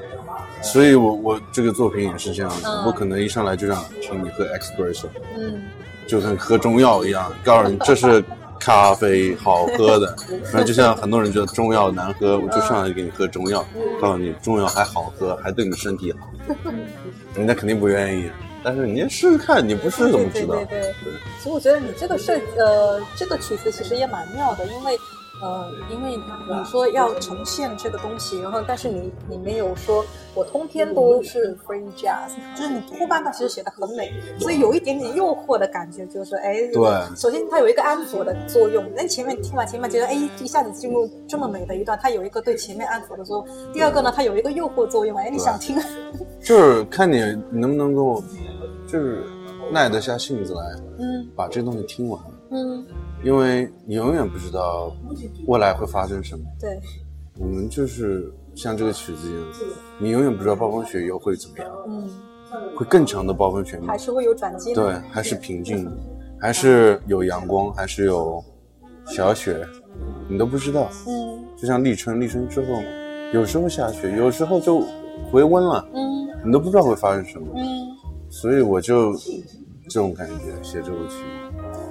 所以我我这个作品也是这样子，嗯不可能一上来就让请你喝 espresso，嗯。就跟喝中药一样，告诉你这是咖啡好喝的。然后就像很多人觉得中药难喝，我就上来就给你喝中药，告诉你中药还好喝，还对你身体好，人家肯定不愿意。但是你试试看，你不试怎么知道？对对对对其实我觉得你这个设呃这个曲子其实也蛮妙的，因为呃因为你说要呈现这个东西，然后但是你你没有说我通篇都是 free jazz，就是你后半段其实写的很美，所以有一点点诱惑的感觉，就是哎对首先它有一个安抚的作用，那前面听完前面觉得哎一下子进入这么美的一段，它有一个对前面安抚的作用，第二个呢它有一个诱惑作用，哎你想听，就是看你能不能够，就是耐得下性子来，嗯把这东西听完。嗯因为你永远不知道未来会发生什么。对我们就是像这个曲子一样，你永远不知道暴风雪以后会怎么样，嗯会更强的暴风雪吗还？是会有转机的，对，还是平静的，还是有阳光，还是有小雪，你都不知道。嗯就像立春，立春之后，有时候下雪，有时候就回温了，嗯你都不知道会发生什么。嗯。所以我就这种感觉写这首曲。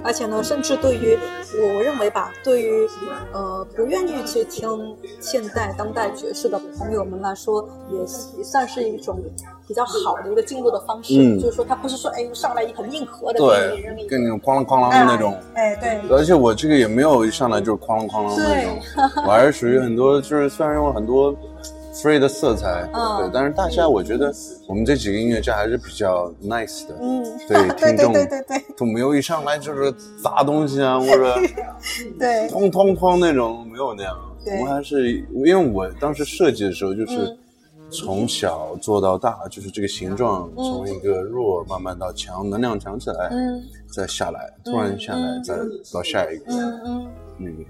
而且呢，甚至对于我我认为吧，对于呃不愿意去听现代当代爵士的朋友们来说，也是也算是一种比较好的一个进入的方式。嗯就是说，他不是说哎上来一很硬核的对，跟那种哐啷哐啷哎的那种。哎对而且我这个也没有一上来就是哐啷哐啷的那种，我还是属于很多，就是虽然用了很多 free 的色彩，嗯。对，但是大家我觉得我们这几个音乐家还是比较 nice 的，嗯对 听众对对对。都没有一上来就是砸东西啊，或者 对哐哐哐那种，没有那样。我们还是因为我当时设计的时候就是嗯。从小做到大，就是这个形状嗯。从一个弱慢慢到强，能量强起来，嗯。再下来，突然下来，嗯。再到下一个。嗯嗯。那个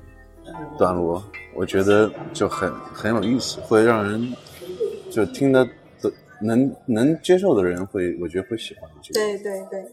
段落，我觉得就很很有意思，会让人就听得能能接受的人会，我觉得会喜欢。对对对。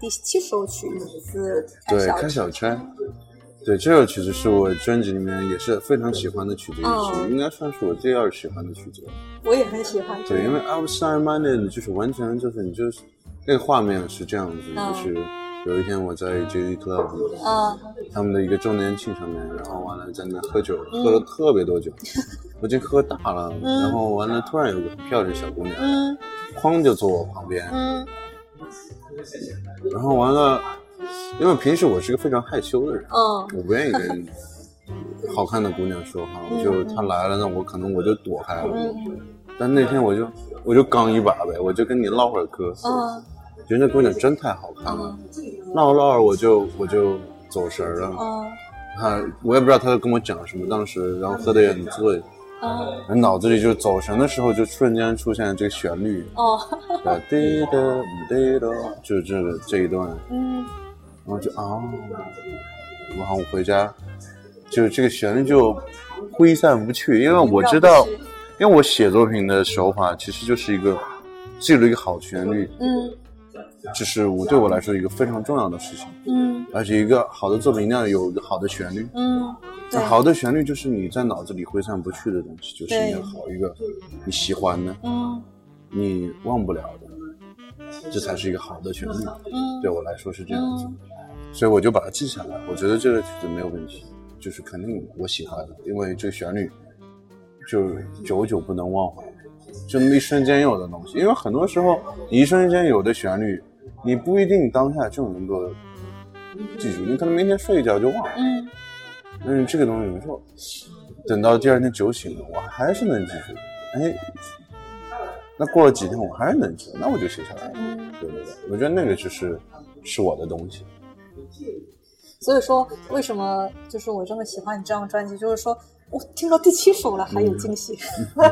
第七首曲子《对，开小差。对，这首曲子是我专辑里面也是非常喜欢的曲子之一，哦应该算是我第二喜欢的曲子。我也很喜欢对，因为 Outside Minded 就是完全就是你就是那个画面是这样子，嗯就是有一天我在 JD Club 啊，他们的一个周年庆上面，然后完了在那边喝酒，喝了特别多酒，我已经喝大了，嗯然后完了突然有个很漂亮的小姑娘，嗯。哐就坐我旁边，嗯 然后完了，因为平时我是个非常害羞的人，嗯我不愿意跟 好看的姑娘说话，我就她来了，那我可能我就躲开了。嗯但那天我就我就刚一把呗，我就跟你唠会儿嗑，嗯觉得那姑娘真太好看了，嗯唠着唠着我就我就走神儿了。嗯她我也不知道她在跟我讲什么，当时然后喝的也很醉，嗯脑子里就走神的时候就瞬间出现这个旋律，哦。对，滴答滴答，就这个这一段。嗯。然后就哦，然后我回家，就这个旋律就挥散不去，因为我知道，因为我写作品的手法其实就是一个记录一个好旋律，嗯这是我对我来说一个非常重要的事情，嗯而且一个好的作品一定要有一个好的旋律。嗯，好的旋律就是你在脑子里挥散不去的东西，就是对你要好一个你喜欢的，嗯你忘不了的，这才是一个好的旋律。嗯对我来说是这样子。嗯所以我就把它记下来。我觉得这个曲子没有问题，就是肯定我喜欢的，因为这个旋律就久久不能忘怀，就那么一瞬间有的东西。因为很多时候你一瞬间有的旋律，你不一定当下就能够记住，你可能明天睡一觉就忘了。嗯但是这个东西，你说等到第二天酒醒了，我还是能记住。哎，那过了几天我还是能记得，那我就写下来了。嗯，对对对，我觉得那个就是是我的东西。所以说为什么就是我这么喜欢你这张专辑，就是说我听到第七首了，还有惊喜。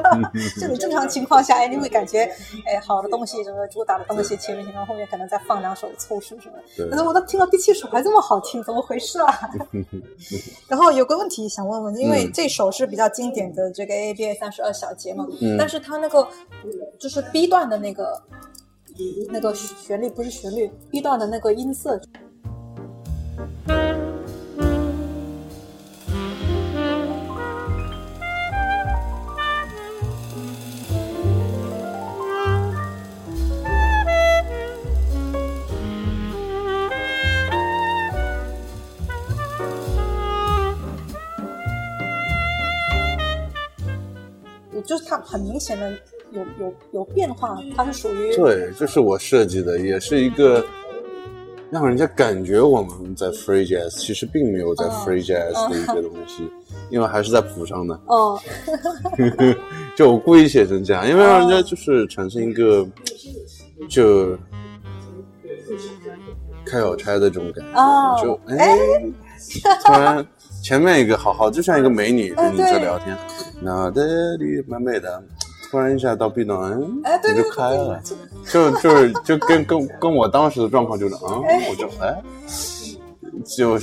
就你正常情况下，哎，你会感觉，哎，好的东西，什么主打的东西，前面然后后面可能再放两首凑数什么的。但是我都听到第七首还这么好听，怎么回事啊？然后有个问题想问问，因为这首是比较经典的这个 A B A 三十二小节嘛，但是它那个就是 B 段的那个那个旋律不是旋律，B 段的那个音色。就是它很明显的有有有变化，它是属于对，这是我设计的，也是一个让人家感觉我们在 free jazz，其实并没有在 free jazz 的一个东西，因为还是在谱上的。哦，就我故意写成这样，因为让人家就是产生一个就开小差的这种感觉，就哎，突然。前面一个好好，就像一个美女跟你在聊天，那的里蛮美的，突然一下到 B 端，哎，你就开了，就就是就跟跟跟我当时的状况就是，啊，我就哎，就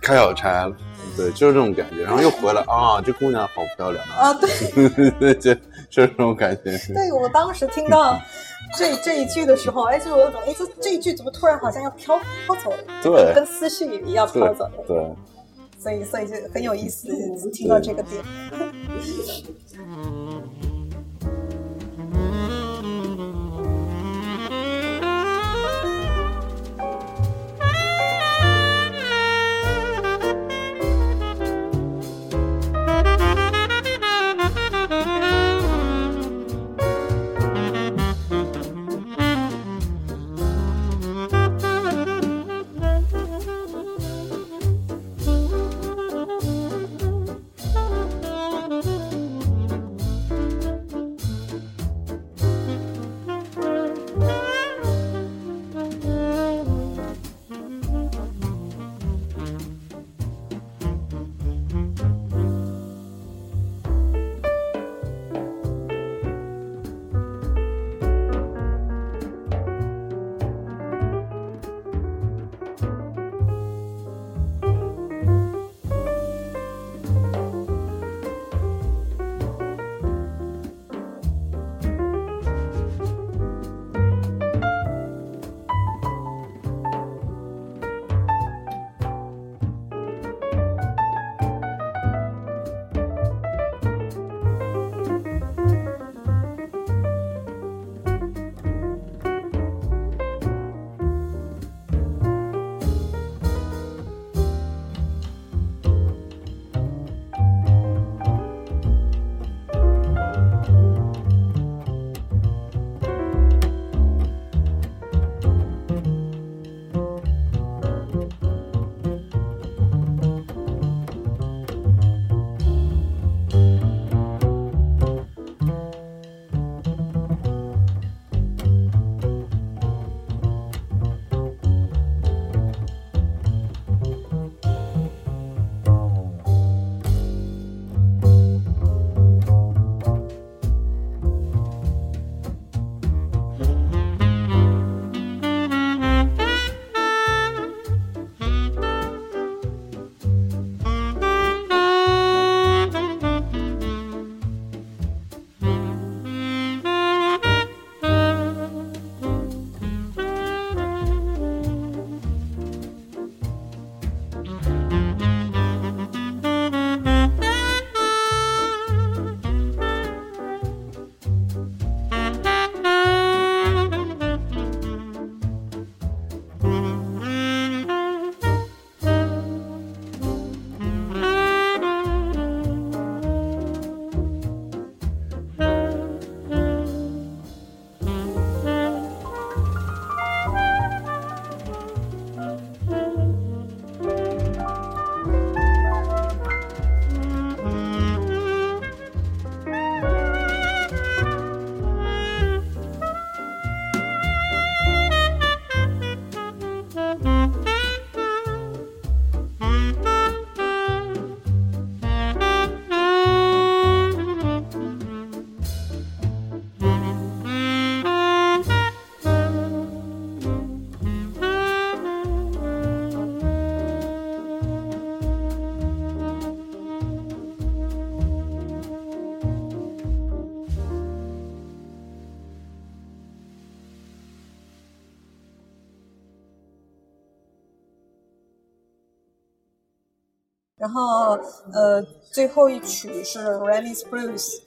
开小差了，对，就是这种感觉，然后又回来啊，这姑娘好漂亮啊，对，就就这种感觉。对我当时听到 这这一句的时候，哎，就有种，哎，这这一句怎么突然好像要飘飘走了？对，跟思绪一样飘走了。对。所以，所以就很有意思，听到这个点。呃，最后一曲是 Rally's Blues。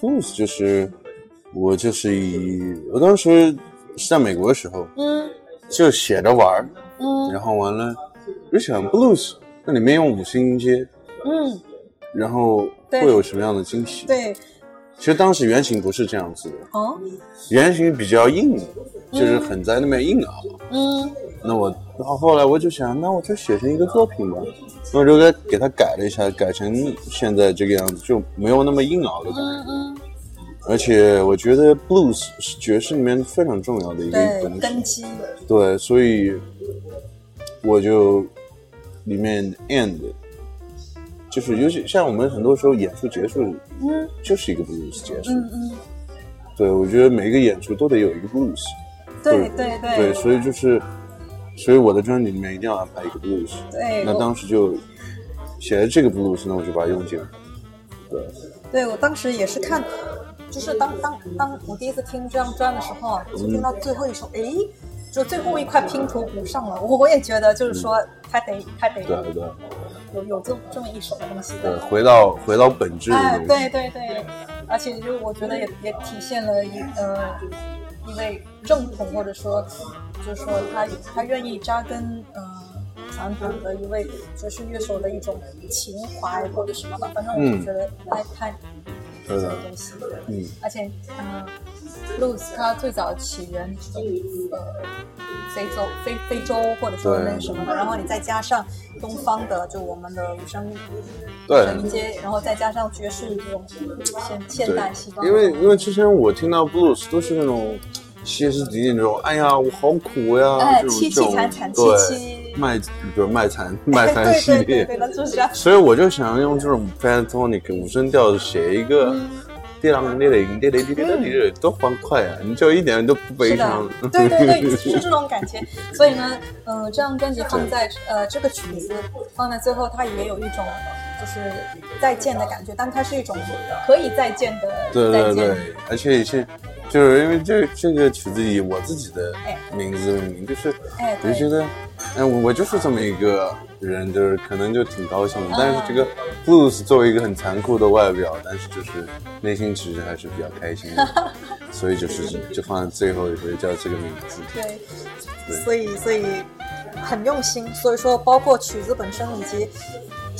Fools 就是我就是以我当时是在美国的时候，嗯。就写着玩儿，嗯。然后完了就想 blues，那里面用五星音阶，嗯，然后会有什么样的惊喜？，对，其实当时原型不是这样子的，哦，原型比较硬，就是很在那边硬熬。嗯。那我，然后后来我就想，那我就写成一个作品吧，那我就给给它改了一下，改成现在这个样子，就没有那么硬熬的感觉。嗯嗯，而且我觉得 blues 是爵士里面非常重要的一个对，东西，根基，对，所以我就里面 end，就是尤其像我们很多时候演出结束，嗯就是一个 blues 结束。嗯嗯，对，我觉得每一个演出都得有一个 blues。对对对，对所以就是，所以我的专辑里面一定要安排一个 blues。对，那当时就写了这个 blues，那我就把它用进来。对，对我当时也是看，就是当当当我第一次听这张专的时候啊，就听到最后一首，嗯诶，就最后一块拼图补上了，我我也觉得就是说它得它得对对对有有这么这么一首东西对，，回到回到本质。对对对，而且就我觉得也也体现了一呃一位正统或者说就是说他他愿意扎根呃传统的一位爵士乐手的一种情怀或者什么吧，反正我就嗯。觉得太太对东西，嗯，而且嗯。blues 它最早起源呃非洲非非洲或者说那什么的，然后你再加上东方的就我们的羽生对神街，然后再加上爵士这种现现代西方，因为因为之前我听到 blues 都是那种歇斯底里那种，哎呀，我好苦呀，哎凄凄惨 惨对凄凄卖就是卖惨卖惨系列对对对对，，那就是。所以我就想用这种 pentatonic 五声调写一个嗯滴啷滴铃滴铃滴铃滴铃，多欢快啊！你就一点都不悲伤。，对对对，是这种感觉。所以呢，嗯、这张专辑放在呃这个曲子放在最后，它也有一种就是再见的感觉，但它是一种可以再见的对再见。对对，而且是就是因为这这个曲子以我自己的哎。名字命名，就是哎就觉得，哎，我我就是这么一个人，就是可能就挺高兴的。但是这个 blues 作为一个很残酷的外表，但是就是内心其实还是比较开心的，所以就是就放在最后一回叫这个名字。对，对。所以所以很用心，所以说包括曲子本身以及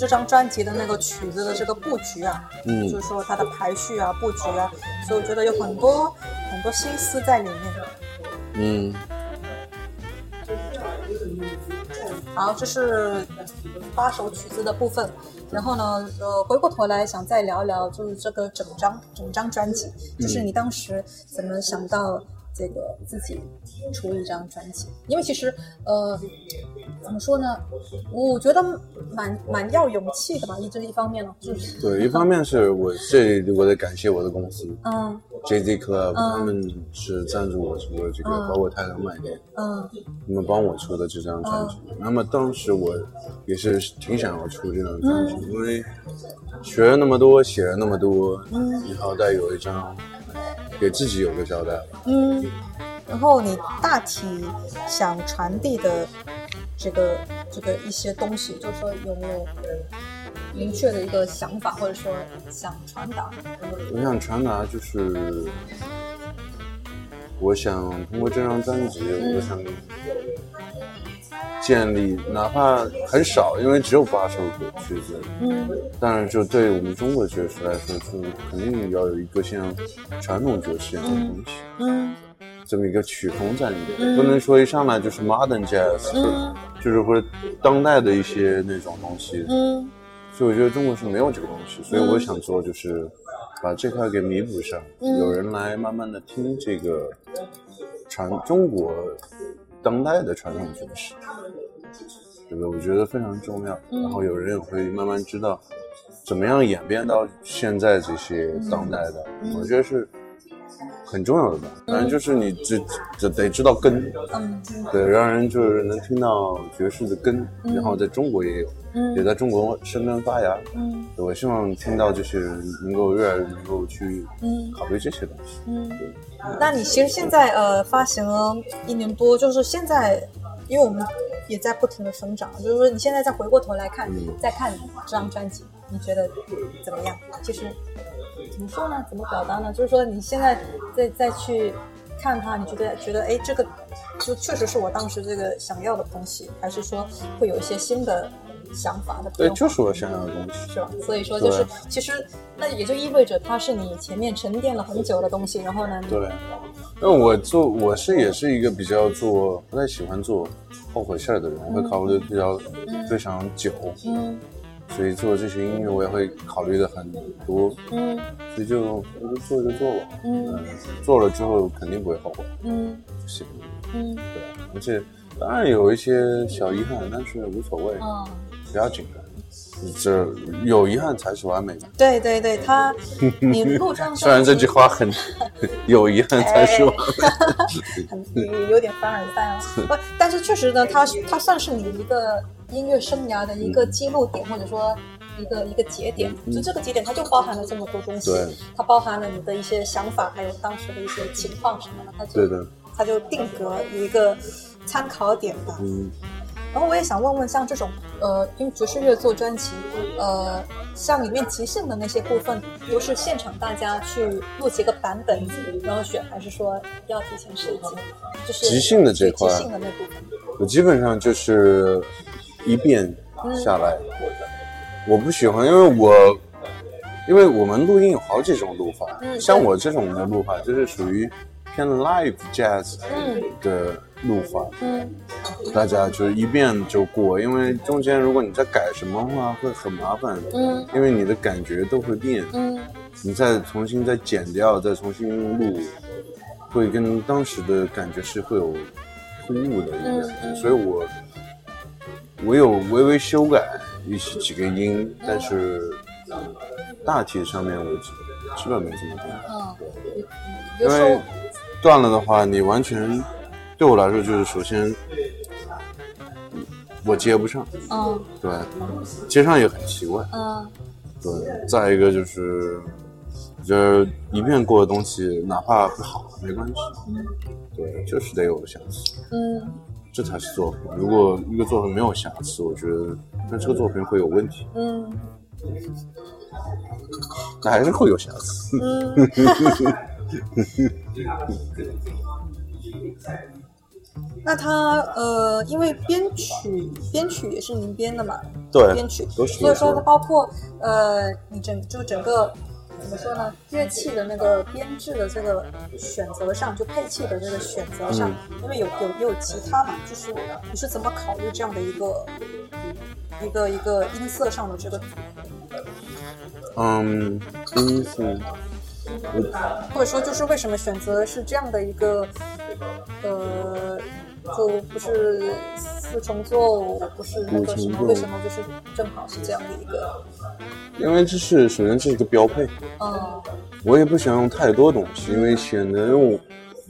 这张专辑的那个曲子的这个布局啊，嗯就是说它的排序啊、布局啊，所以我觉得有很多很多心思在里面。嗯，好，这是八首曲子的部分。然后呢，呃，回过头来想再聊聊，就是这个整张整张专辑，就是你当时怎么想到这个自己出一张专辑？因为其实，呃，怎么说呢，我觉得蛮蛮要勇气的吧。一这一方面呢，就是对，一方面是我这我得感谢我的公司嗯 JZ Club，、嗯他们是赞助我出的这个，嗯包括太阳买店。嗯他们帮我出的这张专辑。那么当时我也是挺想要出这张专辑，嗯因为学了那么多，写了那么多，嗯你好歹有一张给自己有个交代吧。嗯，然后你大体想传递的这个这个一些东西，就是说有没有明确的一个想法，或者说想传达？我想传达就是，我想通过这张专辑，嗯我想建立，哪怕很少，因为只有八首歌曲子，嗯。当然，就对我们中国爵士来说，是肯定要有一个像传统爵士一样的东西。嗯。这么一个曲风在里面，嗯。不能说一上来就是 modern jazz，、嗯。就是或者当代的一些那种东西，嗯。所以我觉得中国是没有这个东西，所以我想做就是把这块给弥补上，嗯。有人来慢慢的听这个传中国当代的传统爵士，这个我觉得非常重要，嗯。然后有人也会慢慢知道怎么样演变到现在这些当代的，嗯。我觉得是很重要的吧。反正就是你只只得知道根，嗯对，让人就是能听到爵士的根，然后在中国也有，也嗯在中国生根发芽。嗯我希望听到这些人能够越来越能够去嗯考虑这些东西。嗯。那你其实现在呃发行了一年多，就是现在，因为我们也在不停的生长，就是说你现在再回过头来看，嗯再看这张专辑，你觉得怎么样？其实怎么说呢？怎么表达呢？就是说你现在再再去看它，你觉得觉得哎，这个就确实是我当时这个想要的东西，还是说会有一些新的想法的对，就是我想要的东西。是吧？所以说就是，其实那也就意味着它是你前面沉淀了很久的东西，然后呢，对，因为我做我是也是一个比较做不太喜欢做后悔事儿的人，我会考虑比较非常久，嗯所以做这些音乐我也会考虑的很多，嗯所以就我就做就做吧，嗯嗯，做了之后肯定不会后悔，嗯就行。嗯对，而且当然有一些小遗憾，但是无所谓，嗯，不要紧的。这有遗憾才是完美的。对对对，他 你录这张专辑，虽然这句话很 有遗憾才是完美。很有有点凡尔赛啊。不，但是确实呢，他他算是你一个音乐生涯的一个记录点，或者说一个一个节点。就这个节点，它就包含了这么多东西，它包含了你的一些想法，还有当时的一些情况什么的，它就它就定格一个参考点吧。嗯，然后我也想问问，像这种呃，因为爵士乐做专辑，呃，像里面即兴的那些部分，都是现场大家去录几个版本，然后选，还是说要提前设计？就是即兴的这块对即兴的那部分。我基本上就是一遍下来，我不喜欢，因为我因为我们录音有好几种录法，嗯像我这种的录法就是属于偏 live jazz 嗯。的录法，嗯。大家就是一遍就过，因为中间如果你再改什么话会很麻烦，嗯因为你的感觉都会变，嗯。你再重新再剪掉，再重新录，会跟当时的感觉是会有突兀的一个所以我我有微微修改一些几个音，但是大体上面我基基本没怎么变，嗯，因为断了的话，你完全对我来说就是首先我接不上，嗯。对，接上也很奇怪。嗯。对，再一个就是，就是一遍过的东西，哪怕不好没关系，对，就是得有瑕疵，嗯这才是作品。如果一个作品没有瑕疵，我觉得那这个作品会有问题，嗯那还是会有瑕疵。嗯。那他呃，因为编曲编曲也是您编的嘛，对编曲，所以说我它包括呃，你整就整个怎么说呢，乐器的那个编制的这个选择上，就配器的这个选择上，因为有有也有吉他嘛，就是你是怎么考虑这样的一个一个一个音色上的这个组合，嗯，音色，或者说就是为什么选择是这样的一个呃。就不是四重奏，不是那个什么，五重奏为什么就是正好是这样的一个，因为这是首先这是一个标配，嗯我也不想用太多东西，因为显得我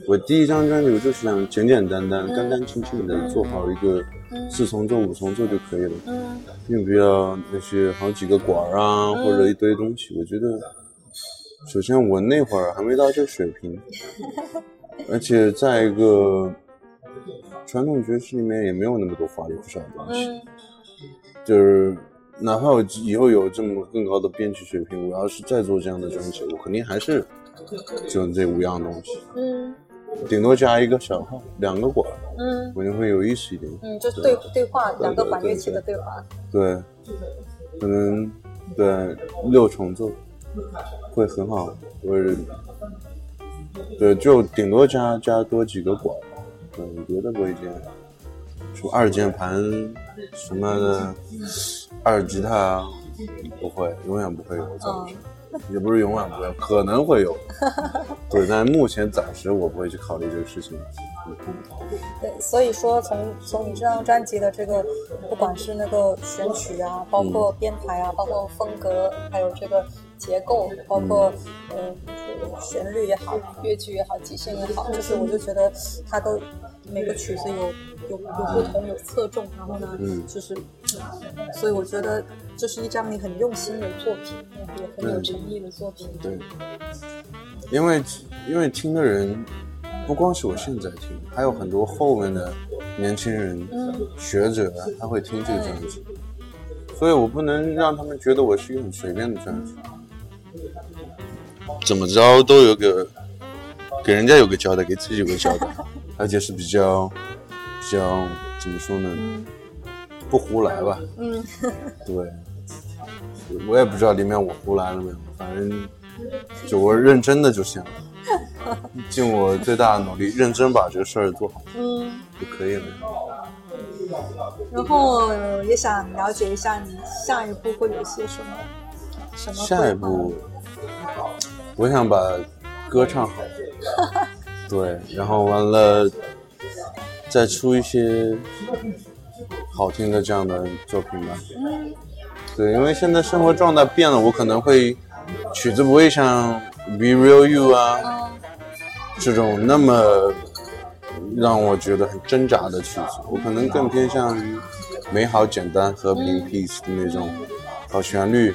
我第一张专辑我就是想简简单单、干干净净的做好一个四重奏、五重奏就可以了。嗯并不要那些好几个管儿啊，或者一堆东西。我觉得，首先我那会儿还没到这个水平，而且再一个，传统爵士里面也没有那么多花里胡哨的东西。嗯。就是哪怕我以后有这么更高的编曲水平，我要是再做这样的专辑，我肯定还是就这五样东西，嗯。顶多加一个小号，两个管儿，嗯。我就会有意思一点。嗯，就是对对话，两个管乐器的对。话，对，可能对六重奏会很好，或者对就顶多加加多几个管，对，别的不会加。什么二键盘什么的，二吉他啊不会，永远不会有也不是永远不会有，可能会有。对，但目前暂时我不会去考虑这个事情。对，所以说从从你这张专辑的这个，不管是那个选曲啊，包括编排啊，包括风格，还有这个结构，包括嗯、呃旋律也好，乐句也好，即兴也好，就是我就觉得它都每个曲子有有有不同，有侧重，然后呢，嗯。就是所以我觉得这是一张你很用心的作品，也很有诚意的作品。对，因为因为听的人不光是我现在听，还有很多后面的年轻人、嗯。学者，他会听这个专辑，所以我不能让他们觉得我是一个很随便的专辑。怎么着都有个给人家有个交代，给自己有个交代，而且是比较比较怎么说呢？嗯不胡来吧？嗯 对，我也不知道里面我胡来了没有，反正就我认真的就行了，尽我最大的努力，认真把这个事儿做好嗯。就可以了。然后呃也想了解一下你下一步会有些什么什么下一步，我想把歌唱好，对，然后完了，再出一些好听的这样的作品吧。嗯。对，因为现在生活状态变了，我可能会曲子不会像《Be Real You》啊嗯。这种那么让我觉得很挣扎的曲子，我可能更偏向于美好、简单、和平、peace 的那种好旋律，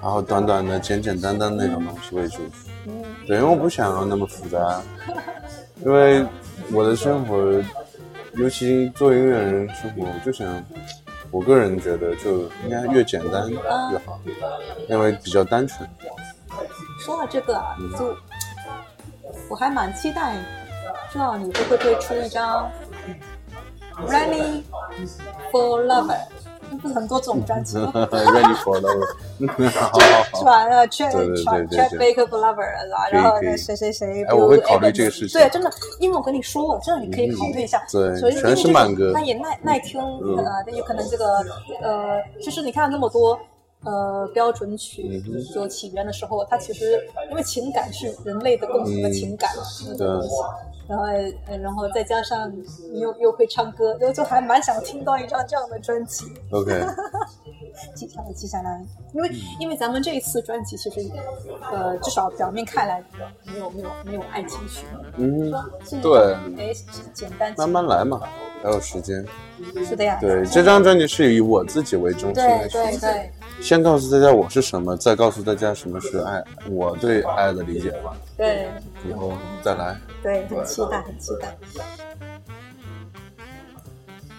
然后短短的、简简单单那种东西为主。嗯对，因为我不想要那么复杂，因为我的生活，尤其做音乐人生活，我就想，我个人觉得就应该越简单越好，因为比较单纯。说到这个啊，就我还蛮期待，知道你会不会出一张《Ready for Lover》？不是很多这种专辑吗？Ready for love，好好好。传呃 Chat 对对传对 Chat 对 Baker for Lover 啊，然后那谁谁谁，哎我会考虑这个事情对，真的，因为我跟你说过，真的你可以考虑一下。对所以因为全是这种慢歌它也耐耐听，呃，有可能这个呃，其实你看那么多。呃，标准曲就起源的时候，它其实因为情感是人类的共同的情感嘛，那种东西。然后，呃然后再加上你又又会唱歌，就就还蛮想听到一张这样的专辑。OK，记下来，记下来，因为因为咱们这一次专辑其实，呃，至少表面看来没有没有没有爱情曲，嗯，对哎，简单慢慢来嘛，还有时间。是的呀，对，这张专辑是以我自己为中心对来写对对，先告诉大家我是什么，再告诉大家什么是爱，我对爱的理解吧，对以后再来。对，很期待，很期待。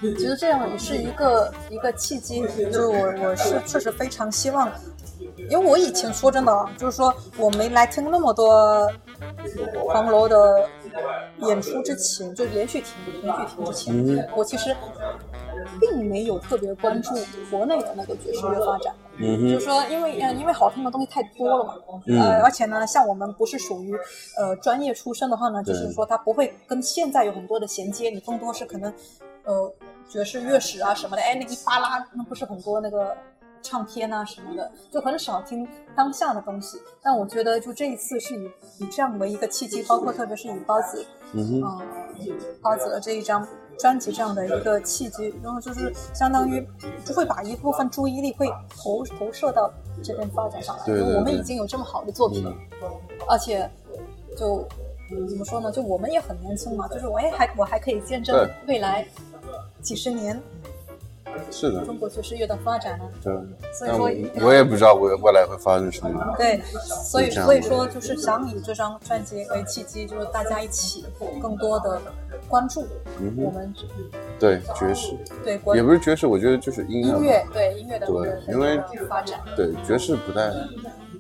其实这样也是一个一个契机，就是我我是确实非常希望，因为我以前说真的啊，就是说我没来听那么多黄楼的演出之前，就连续停连续停之前，嗯我其实并没有特别关注国内的那个爵士乐发展。嗯，就是说，因为呃，因为好听的东西太多了嘛，嗯呃，而且呢，像我们不是属于呃专业出身的话呢，就是说它不会跟现在有很多的衔接，你更多是可能呃爵士乐史啊什么的，哎，那一巴拉那不是很多那个唱片啊什么的，就很少听当下的东西。但我觉得就这一次是以以这样为一个契机，包括特别是以包子啊，包子的这一张专辑这样的一个契机，然后就是相当于就会把一部分注意力会投投射到这边发展上来，我们已经有这么好的作品了，而且就怎么说呢，就我们也很年轻嘛，就是我也还我还可以见证未来几十年是的，中国爵士乐的发展呢。对。所以说我我也不知道未未来会发生什么。对，所以所以说就是想以这张专辑为契机，就是大家一起更多的关注我们对，爵士对也不是爵士，我觉得就是音乐。音乐对音乐的对因为发展，对，爵士不太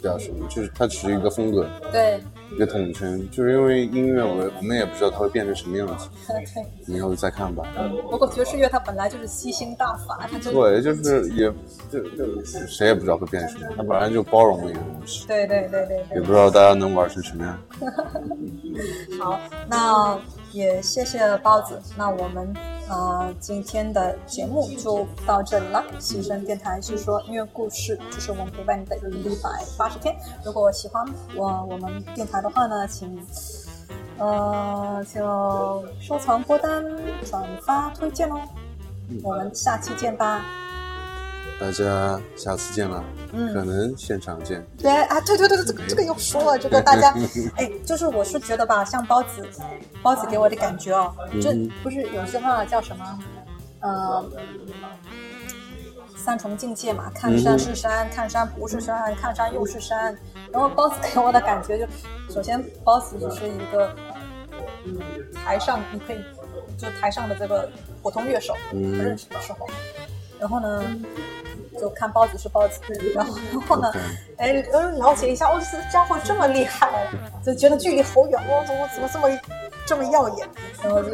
表示，就是它只是一个风格，对一个统称。就是因为音乐，我我们也不知道它会变成什么样子，对。以后再看吧。不过爵士乐它本来就是吸星大法，它就对，就是也就就谁也不知道会变成什么，它本来就包容的一个东西，对对对对对。也不知道大家能玩成什么样。好，那也谢谢包子。那我们呃今天的节目就到这里了。西声电台是说音乐故事，这是我们陪伴你的一百八十天。如果喜欢我我们电台的话呢，请呃就收藏、播单、转发、推荐哦。我们下期见吧。大家下次见了，嗯可能现场见。对啊，对对对对，这个这个要说了，这个 大家，哎，就是我是觉得吧，像包子，包子给我的感觉哦，这嗯不是有句话叫什么？呃，三重境界嘛，看山是山，看山不是山，看山又是山。然后包子给我的感觉就，首先包子只是一个台上你可以就台上的这个普通乐手，嗯不认识的时候，然后呢，就看包子是包子，然后然后呢哎，呃，了解一下，哦，这家伙这么厉害，就觉得距离好远，哦，怎么怎么这么这么耀眼，然后就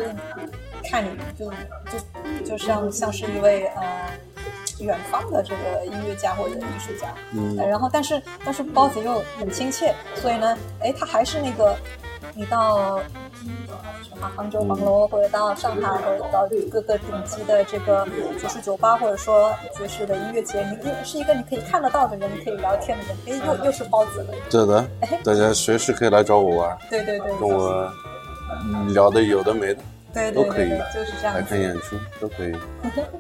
看你就就就像像是一位呃远方的这个音乐家或者艺术家，嗯。呃然后但是但是包子又很亲切，所以呢，哎，他还是那个你到什么杭州黄楼，或者到上海，或者到各个顶级的这个爵士酒吧，或者说爵士的音乐节，你又是一个你可以看得到的人，你可以聊天的人，哎，又又是包子了，对的，大家随时可以来找我玩，对对对，跟我聊的有的没的。对都可以就是这样子来看。演出都可以，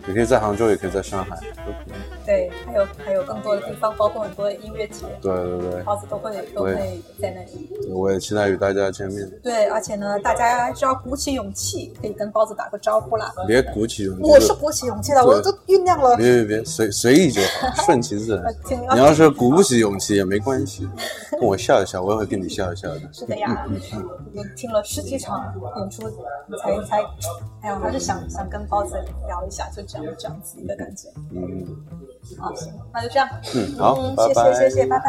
也可以在杭州，也可以在上海，都可以。对，还有还有更多的地方，包括很多的音乐节，对对对，包子都会都会在那里。我也期待与大家见面。对，而且呢，大家只要鼓起勇气，可以跟包子打个招呼啦。别鼓起勇气，我是鼓起勇气的，我都酝酿了。别别别，随随意就好，顺其自然 你要是鼓不起勇气也没关系，跟我笑一笑，我也会跟你笑一笑的。是的呀，我听了十几场演出，才才，哎呀，我还是想想跟包子聊一下，就这样，这样子一个感觉。嗯，好，行，那就这样。嗯，好，谢谢，谢谢，拜拜。